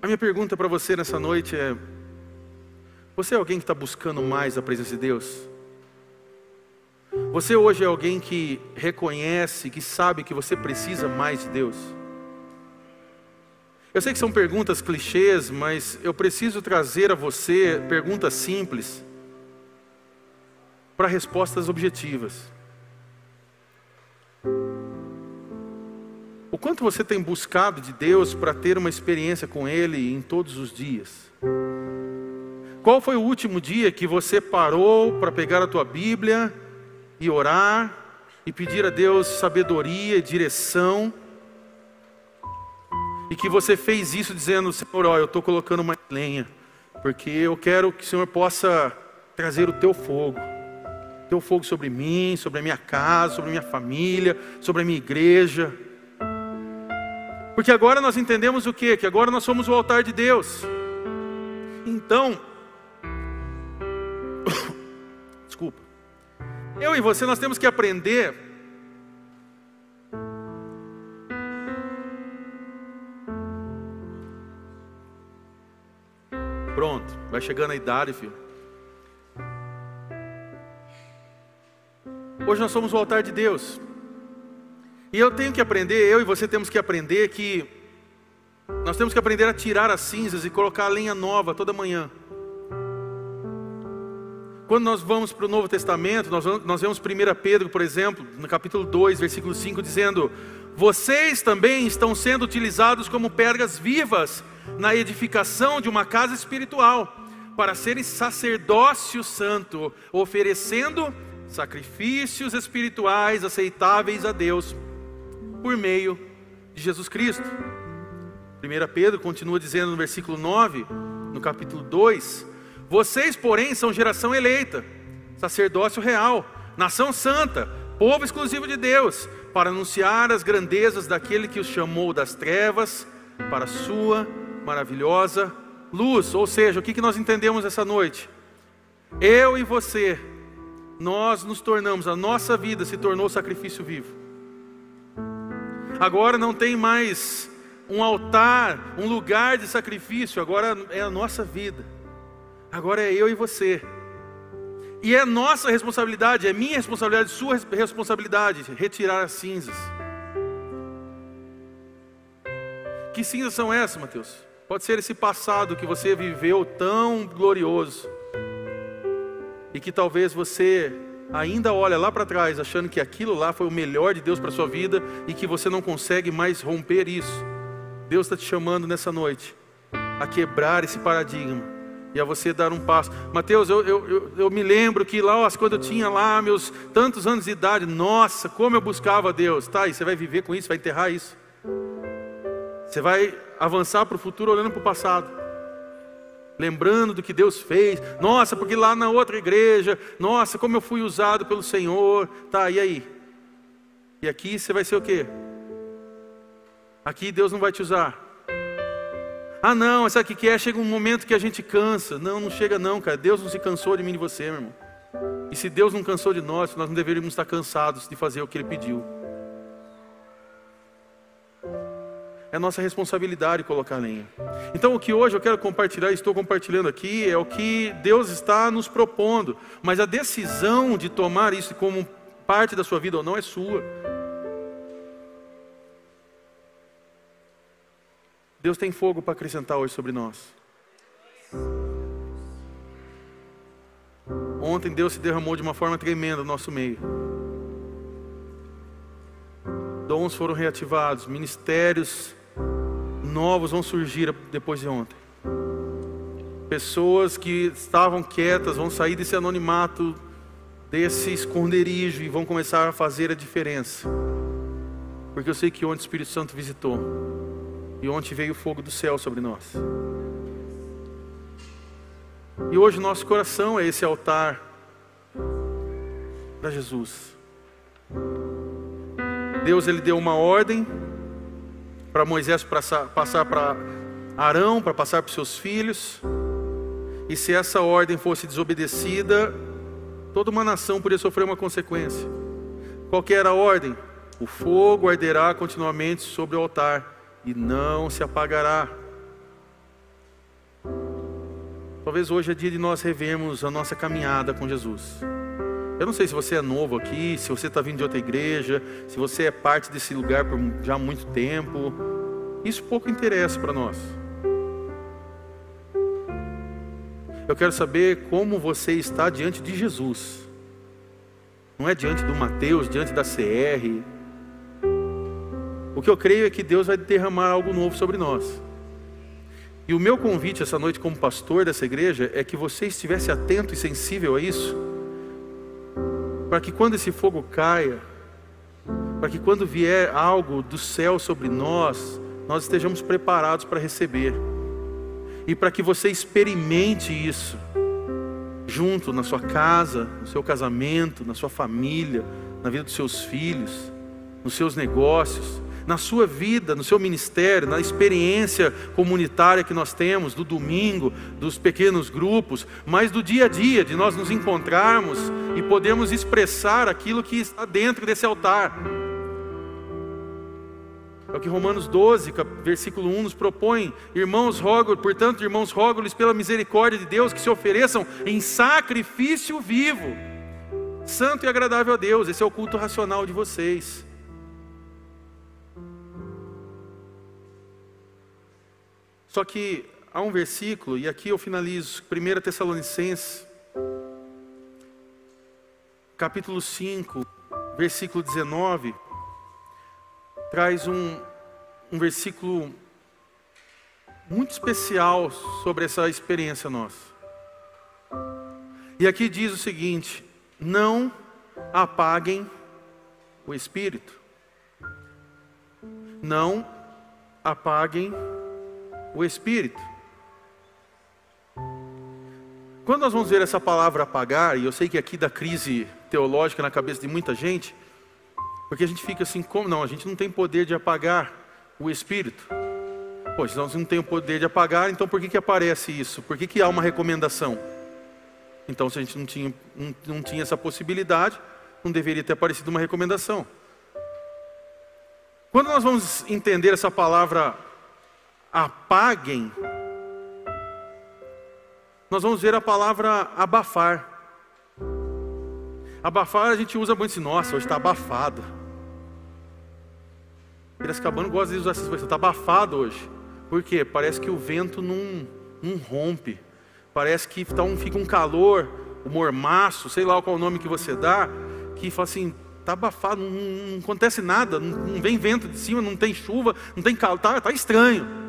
A minha pergunta para você nessa noite é: você é alguém que está buscando mais a presença de Deus? Você hoje é alguém que reconhece, que sabe que você precisa mais de Deus? Eu sei que são perguntas clichês, mas eu preciso trazer a você perguntas simples para respostas objetivas. O quanto você tem buscado de Deus para ter uma experiência com Ele em todos os dias? Qual foi o último dia que você parou para pegar a tua Bíblia e orar e pedir a Deus sabedoria e direção? E que você fez isso dizendo, Senhor, ó, eu estou colocando uma lenha, porque eu quero que o Senhor possa trazer o teu fogo, teu fogo sobre mim, sobre a minha casa, sobre a minha família, sobre a minha igreja. Porque agora nós entendemos o que? Que agora nós somos o altar de Deus. Então, desculpa, eu e você nós temos que aprender Pronto, vai chegando a idade, filho. Hoje nós somos o altar de Deus. E eu tenho que aprender, eu e você temos que aprender que nós temos que aprender a tirar as cinzas e colocar a lenha nova toda manhã. quando nós vamos para o Novo Testamento, nós, nós vemos 1 Pedro, por exemplo, no capítulo 2, versículo 5, dizendo: Vocês também estão sendo utilizados como pedras vivas na edificação de uma casa espiritual, para serem sacerdócio santo, oferecendo sacrifícios espirituais aceitáveis a Deus, por meio de Jesus Cristo. 1 Pedro continua dizendo no versículo 9, no capítulo 2: Vocês, porém, são geração eleita, sacerdócio real, nação santa, povo exclusivo de Deus, para anunciar as grandezas daquele que os chamou das trevas para a sua maravilhosa luz. Ou seja, o que nós entendemos essa noite? Eu e você, nós nos tornamos, a nossa vida se tornou sacrifício vivo. Agora não tem mais um altar, um lugar de sacrifício, agora é a nossa vida. Agora é eu e você. E é nossa responsabilidade, é minha responsabilidade, sua responsabilidade, retirar as cinzas. Que cinzas são essas, Mateus? Pode ser esse passado que você viveu tão glorioso e que talvez você ainda olha lá para trás achando que aquilo lá foi o melhor de Deus para sua vida e que você não consegue mais romper isso. Deus está te chamando nessa noite a quebrar esse paradigma e a você dar um passo. Mateus, eu, eu, eu, eu me lembro que lá, quando eu tinha lá meus tantos anos de idade, nossa, como eu buscava Deus. Tá, e você vai viver com isso, vai enterrar isso. Você vai avançar para o futuro olhando para o passado. Lembrando do que Deus fez. Nossa, porque lá na outra igreja, nossa, como eu fui usado pelo Senhor. Tá, e aí? E aqui você vai ser o quê? Aqui Deus não vai te usar. Ah, não, sabe o que é? Chega um momento que a gente cansa. Não, não chega não, cara. Deus não se cansou de mim e de você, meu irmão. E se Deus não cansou de nós, nós não deveríamos estar cansados de fazer o que Ele pediu. É nossa responsabilidade colocar lenha. Então, o que hoje eu quero compartilhar, estou compartilhando aqui, é o que Deus está nos propondo, mas a decisão de tomar isso como parte da sua vida ou não é sua. Deus tem fogo para acrescentar hoje sobre nós. Ontem Deus se derramou de uma forma tremenda no nosso meio. Dons foram reativados, ministérios novos vão surgir depois de ontem. Pessoas que estavam quietas vão sair desse anonimato, desse esconderijo e vão começar a fazer a diferença. Porque eu sei que ontem o Espírito Santo visitou e ontem veio o fogo do céu sobre nós. E hoje nosso coração é esse altar para Jesus. Deus ele deu uma ordem para Moisés passar para Arão, para passar para seus filhos. E se essa ordem fosse desobedecida, toda uma nação poderia sofrer uma consequência. Qual era a ordem? O fogo arderá continuamente sobre o altar e não se apagará. Talvez hoje é dia de nós revermos a nossa caminhada com Jesus. Eu não sei se você é novo aqui, se você está vindo de outra igreja, se você é parte desse lugar por já muito tempo. Isso pouco interessa para nós. Eu quero saber como você está diante de Jesus. Não é diante do Mateus, diante da CR. O que eu creio é que Deus vai derramar algo novo sobre nós. E o meu convite essa noite, como pastor dessa igreja, é que você estivesse atento e sensível a isso para que quando esse fogo caia, para que quando vier algo do céu sobre nós, nós estejamos preparados para receber, e para que você experimente isso, junto na sua casa, no seu casamento, na sua família, na vida dos seus filhos, nos seus negócios, na sua vida, no seu ministério, na experiência comunitária que nós temos, do domingo, dos pequenos grupos, mas do dia a dia, de nós nos encontrarmos e podemos expressar aquilo que está dentro desse altar. É o que Romanos 12, versículo 1 nos propõe. Irmãos, rogo, portanto, irmãos, rogo-lhes pela misericórdia de Deus que se ofereçam em sacrifício vivo, santo e agradável a Deus. Esse é o culto racional de vocês. Só que há um versículo, e aqui eu finalizo, 1 Tessalonicenses, capítulo 5, versículo 19, traz um, um versículo muito especial sobre essa experiência nossa. E aqui diz o seguinte: não apaguem o espírito. Não apaguem o espírito. Quando nós vamos ver essa palavra apagar, e eu sei que aqui dá crise teológica na cabeça de muita gente, porque a gente fica assim, como não? A gente não tem poder de apagar o espírito. Pois nós não temos o poder de apagar, então por que, que aparece isso? Por que, que há uma recomendação? Então, se a gente não tinha, não, não tinha essa possibilidade, não deveria ter aparecido uma recomendação. Quando nós vamos entender essa palavra apaguem, nós vamos ver a palavra abafar. Abafar a gente usa muito assim, nossa, hoje está abafado. Piracicabano gosta de usar essas coisas, está abafado hoje. Por quê? Parece que o vento não, não rompe. Parece que tá um, fica um calor, um mormaço, sei lá qual o nome que você dá, que fala assim, está abafado, não, não, acontece nada, não, não, vem vento de cima, não tem chuva, não tem calor, está tá estranho.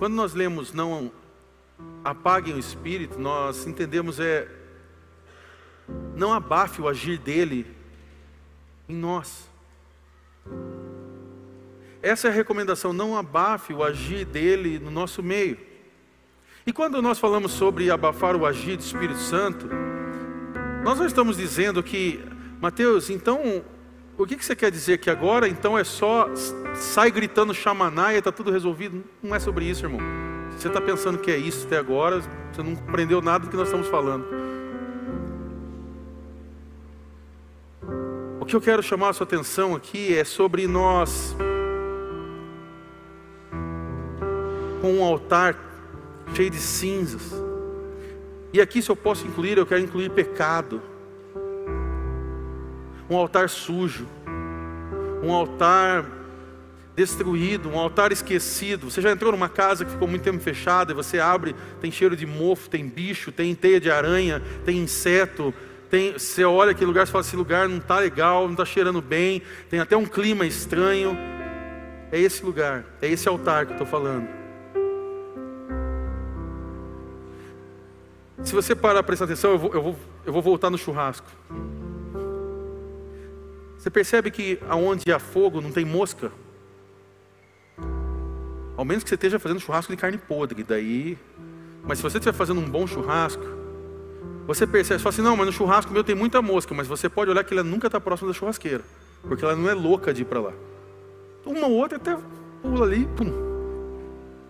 Quando nós lemos não apaguem o espírito, nós entendemos é não abafe o agir dele em nós. Essa é a recomendação, não abafe o agir dele no nosso meio. E quando nós falamos sobre abafar o agir do Espírito Santo, nós não estamos dizendo que, Mateus, então, o que você quer dizer? Que agora então é só sai gritando xamaná e está tudo resolvido? Não é sobre isso, irmão. Você está pensando que é isso até agora, você não compreendeu nada do que nós estamos falando. O que eu quero chamar a sua atenção aqui é sobre nós, com um altar cheio de cinzas, e aqui, se eu posso incluir, eu quero incluir pecado. Um altar sujo. Um altar destruído, um altar esquecido. Você já entrou numa casa que ficou muito tempo fechada e você abre, tem cheiro de mofo, tem bicho, tem teia de aranha, tem inseto, tem, você olha aquele lugar e fala: esse lugar não está legal, não está cheirando bem, tem até um clima estranho. É esse lugar, é esse altar que eu estou falando. Se você parar para prestar atenção, eu vou, eu, vou, eu vou voltar no churrasco. Você percebe que aonde há fogo não tem mosca? Ao menos que você esteja fazendo churrasco de carne podre, daí. Mas se você estiver fazendo um bom churrasco, você percebe, fala assim, não, mas no churrasco meu tem muita mosca, mas você pode olhar que ela nunca está próxima da churrasqueira, porque ela não é louca de ir para lá. Uma ou outra até pula ali, pum,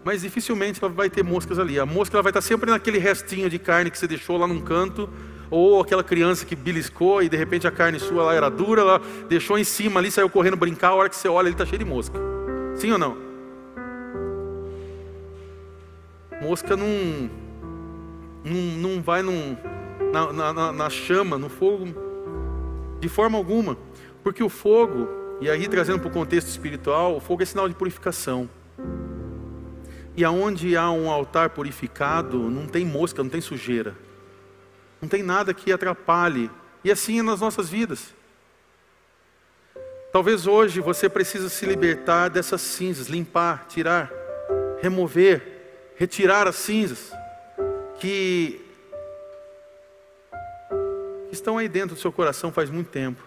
mas dificilmente ela vai ter moscas ali. A mosca ela vai estar sempre naquele restinho de carne que você deixou lá num canto, ou aquela criança que beliscou e de repente a carne sua lá era dura, ela deixou em cima ali, saiu correndo brincar, a hora que você olha ele está cheio de mosca. Sim ou não? Mosca não, não, não vai num, na, na, na chama, no fogo, de forma alguma. Porque o fogo, e aí trazendo para o contexto espiritual, o fogo é sinal de purificação. E aonde há um altar purificado, não tem mosca, não tem sujeira. Não tem nada que atrapalhe. E assim é nas nossas vidas. Talvez hoje você precise se libertar dessas cinzas, limpar, tirar, remover, retirar as cinzas que estão aí dentro do seu coração faz muito tempo.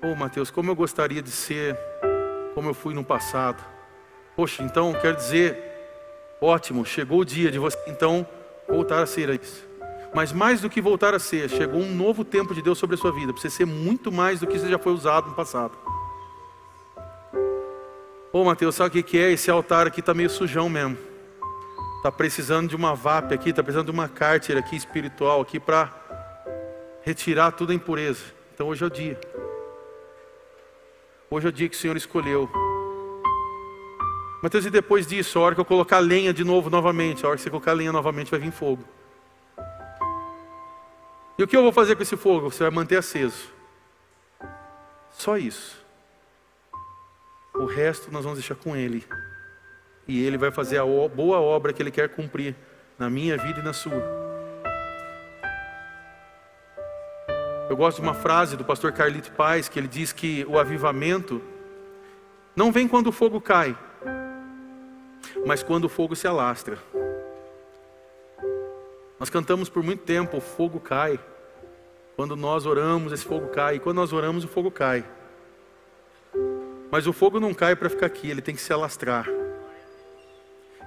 Oh, Mateus, como eu gostaria de ser como eu fui no passado. Poxa, então quer dizer, ótimo, chegou o dia de você então voltar a ser isso. Mas mais do que voltar a ser, chegou um novo tempo de Deus sobre a sua vida, para você ser muito mais do que você já foi usado no passado. Ô Mateus, sabe o que é? Esse altar aqui está meio sujão mesmo. Está precisando de uma VAP aqui, está precisando de uma cárter aqui espiritual aqui para retirar toda a impureza. Então hoje é o dia. Hoje é o dia que o Senhor escolheu Mateus, e depois disso, a hora que eu colocar lenha de novo, novamente, a hora que você colocar lenha novamente, vai vir fogo. E o que eu vou fazer com esse fogo? Você vai manter aceso. Só isso. O resto nós vamos deixar com Ele. E Ele vai fazer a boa obra que Ele quer cumprir na minha vida e na sua. Eu gosto de uma frase do pastor Carlito Paz que ele diz que o avivamento não vem quando o fogo cai, mas quando o fogo se alastra. Nós cantamos por muito tempo, o fogo cai. Quando nós oramos, esse fogo cai. E quando nós oramos, o fogo cai. Mas o fogo não cai para ficar aqui, ele tem que se alastrar.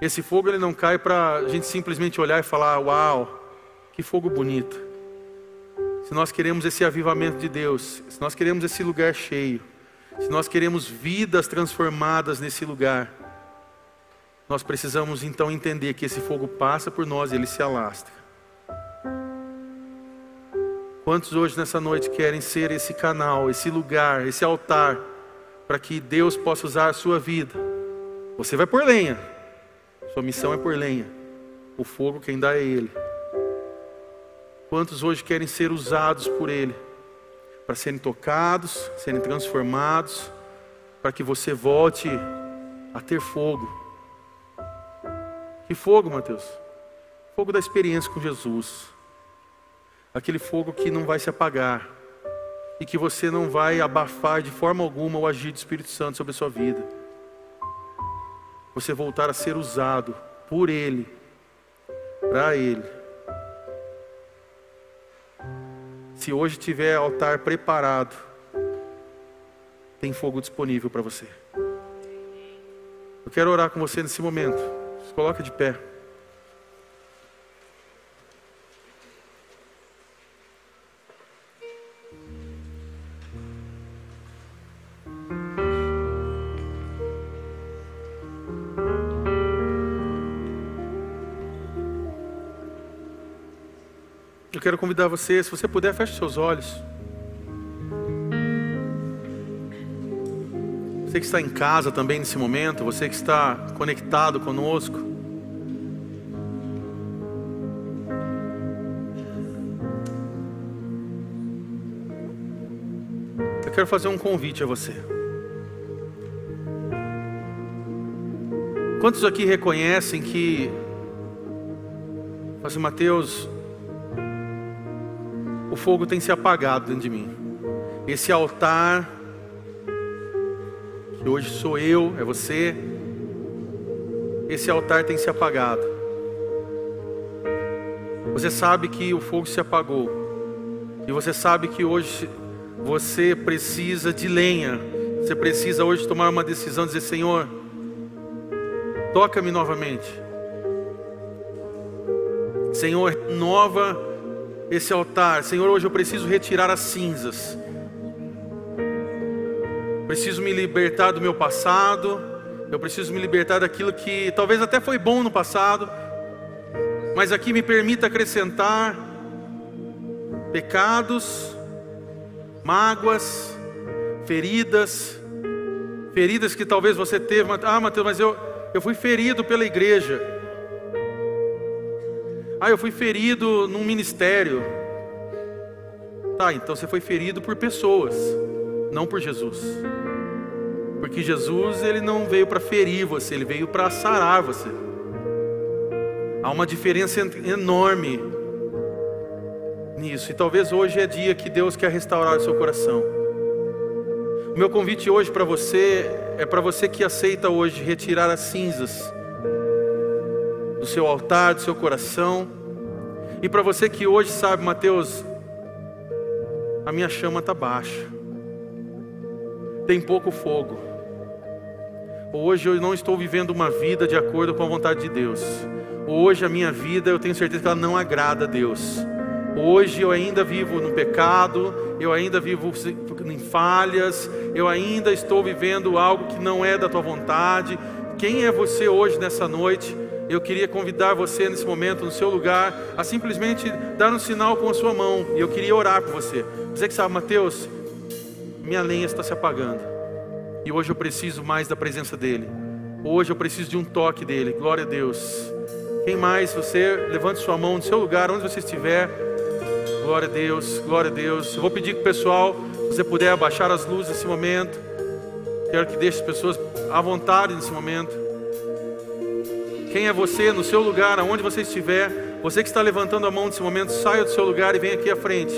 Esse fogo ele não cai para a gente simplesmente olhar e falar: Uau, que fogo bonito. Se nós queremos esse avivamento de Deus, se nós queremos esse lugar cheio, se nós queremos vidas transformadas nesse lugar, nós precisamos então entender que esse fogo passa por nós e ele se alastra. Quantos hoje nessa noite querem ser esse canal, esse lugar, esse altar, para que Deus possa usar a sua vida? Você vai por lenha, sua missão é por lenha, o fogo quem dá é Ele. Quantos hoje querem ser usados por Ele, para serem tocados, serem transformados, para que você volte a ter fogo? Que fogo, Mateus? Fogo da experiência com Jesus aquele fogo que não vai se apagar e que você não vai abafar de forma alguma o agir do Espírito Santo sobre a sua vida. Você voltar a ser usado por Ele, para Ele. Se hoje tiver altar preparado, tem fogo disponível para você. Eu quero orar com você nesse momento. Se coloca de pé. Convidar você, se você puder, feche seus olhos. Você que está em casa também nesse momento, você que está conectado conosco. Eu quero fazer um convite a você. Quantos aqui reconhecem que, Pastor Mateus, fogo tem se apagado dentro de mim. Esse altar, que hoje sou eu, é você, esse altar tem se apagado. Você sabe que o fogo se apagou, e você sabe que hoje você precisa de lenha, você precisa hoje tomar uma decisão, dizer: Senhor, toca-me novamente. Senhor, nova esse altar. Senhor, hoje eu preciso retirar as cinzas. Preciso me libertar do meu passado. Eu preciso me libertar daquilo que talvez até foi bom no passado, mas aqui me permita acrescentar pecados, mágoas, feridas, feridas que talvez você teve. Ah, Mateus, mas eu, eu fui ferido pela igreja. Ah, eu fui ferido num ministério. Tá, então você foi ferido por pessoas, não por Jesus. Porque Jesus, ele não veio para ferir você, ele veio para sarar você. Há uma diferença enorme nisso. E talvez hoje é dia que Deus quer restaurar o seu coração. O meu convite hoje para você é para você que aceita hoje retirar as cinzas do seu altar, do seu coração. E para você que hoje sabe, Mateus, a minha chama está baixa, tem pouco fogo. Hoje eu não estou vivendo uma vida de acordo com a vontade de Deus. Hoje a minha vida eu tenho certeza que ela não agrada a Deus. Hoje eu ainda vivo no pecado, eu ainda vivo em falhas, eu ainda estou vivendo algo que não é da tua vontade. Quem é você hoje nessa noite eu queria convidar você nesse momento, no seu lugar, a simplesmente dar um sinal com a sua mão. E eu queria orar por você. Você que sabe, Mateus, minha lenha está se apagando. E hoje eu preciso mais da presença dEle. Hoje eu preciso de um toque dEle. Glória a Deus. Quem mais? Você levante sua mão no seu lugar, onde você estiver. Glória a Deus, glória a Deus. Eu vou pedir que o pessoal, se você puder abaixar as luzes nesse momento. Quero que deixe as pessoas à vontade nesse momento. Quem é você no seu lugar, aonde você estiver? Você que está levantando a mão nesse momento, saia do seu lugar e venha aqui à frente.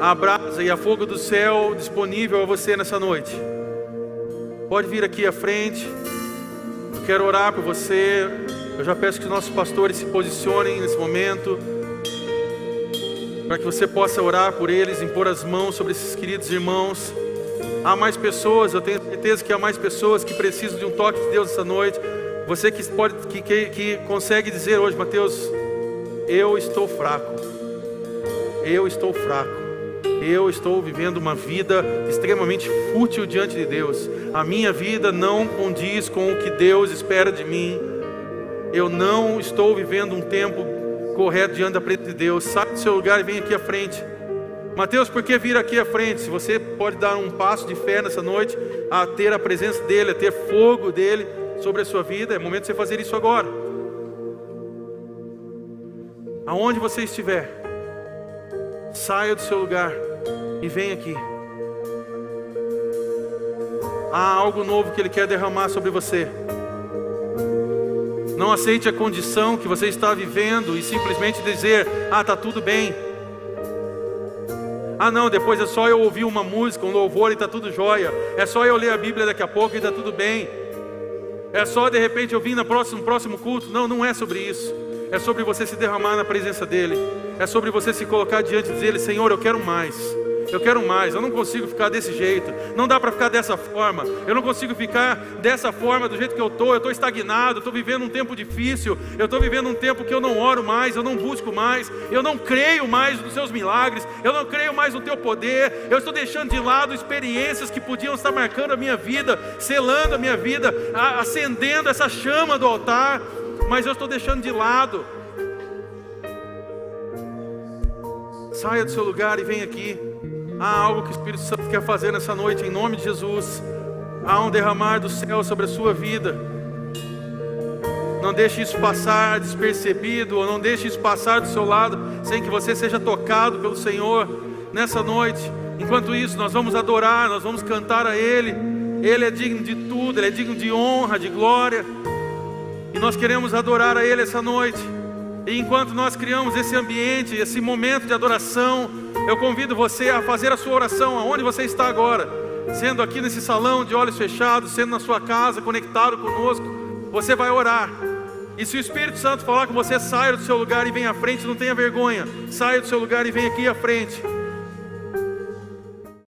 A brasa e a fogo do céu disponível a você nessa noite. Pode vir aqui à frente. Eu quero orar por você. Eu já peço que os nossos pastores se posicionem nesse momento. Para que você possa orar por eles, impor as mãos sobre esses queridos irmãos. Há mais pessoas, eu tenho certeza que há mais pessoas que precisam de um toque de Deus essa noite. Você que pode, que, que, que consegue dizer hoje, Mateus, eu estou fraco. Eu estou fraco. Eu estou vivendo uma vida extremamente fútil diante de Deus. A minha vida não condiz com o que Deus espera de mim. Eu não estou vivendo um tempo correto diante da presença de Deus. Sai do seu lugar e vem aqui à frente. Mateus, por que vir aqui à frente? Se você pode dar um passo de fé nessa noite, a ter a presença dEle, a ter fogo dEle sobre a sua vida, é momento de você fazer isso agora. Aonde você estiver, saia do seu lugar e vem aqui. Há algo novo que Ele quer derramar sobre você. Não aceite a condição que você está vivendo e simplesmente dizer: Ah, está tudo bem. Ah, não, depois é só eu ouvir uma música, um louvor e está tudo jóia. É só eu ler a Bíblia daqui a pouco e está tudo bem. É só de repente eu vir no próximo, próximo culto. Não, não é sobre isso. É sobre você se derramar na presença dEle. É sobre você se colocar diante dele, Senhor, eu quero mais. Eu quero mais, eu não consigo ficar desse jeito, não dá para ficar dessa forma, eu não consigo ficar dessa forma, do jeito que eu estou, eu estou estagnado, estou vivendo um tempo difícil, eu estou vivendo um tempo que eu não oro mais, eu não busco mais, eu não creio mais nos seus milagres, eu não creio mais no teu poder, eu estou deixando de lado experiências que podiam estar marcando a minha vida, selando a minha vida, acendendo essa chama do altar, mas eu estou deixando de lado. Saia do seu lugar e vem aqui. Há algo que o Espírito Santo quer fazer nessa noite, em nome de Jesus. Há um derramar do céu sobre a sua vida. Não deixe isso passar despercebido, ou não deixe isso passar do seu lado, sem que você seja tocado pelo Senhor nessa noite. Enquanto isso, nós vamos adorar, nós vamos cantar a Ele. Ele é digno de tudo, Ele é digno de honra, de glória. E nós queremos adorar a Ele essa noite. E enquanto nós criamos esse ambiente, esse momento de adoração, eu convido você a fazer a sua oração aonde você está agora, sendo aqui nesse salão de olhos fechados, sendo na sua casa, conectado conosco, você vai orar. E se o Espírito Santo falar com você, saia do seu lugar e venha à frente, não tenha vergonha. Saia do seu lugar e venha aqui à frente.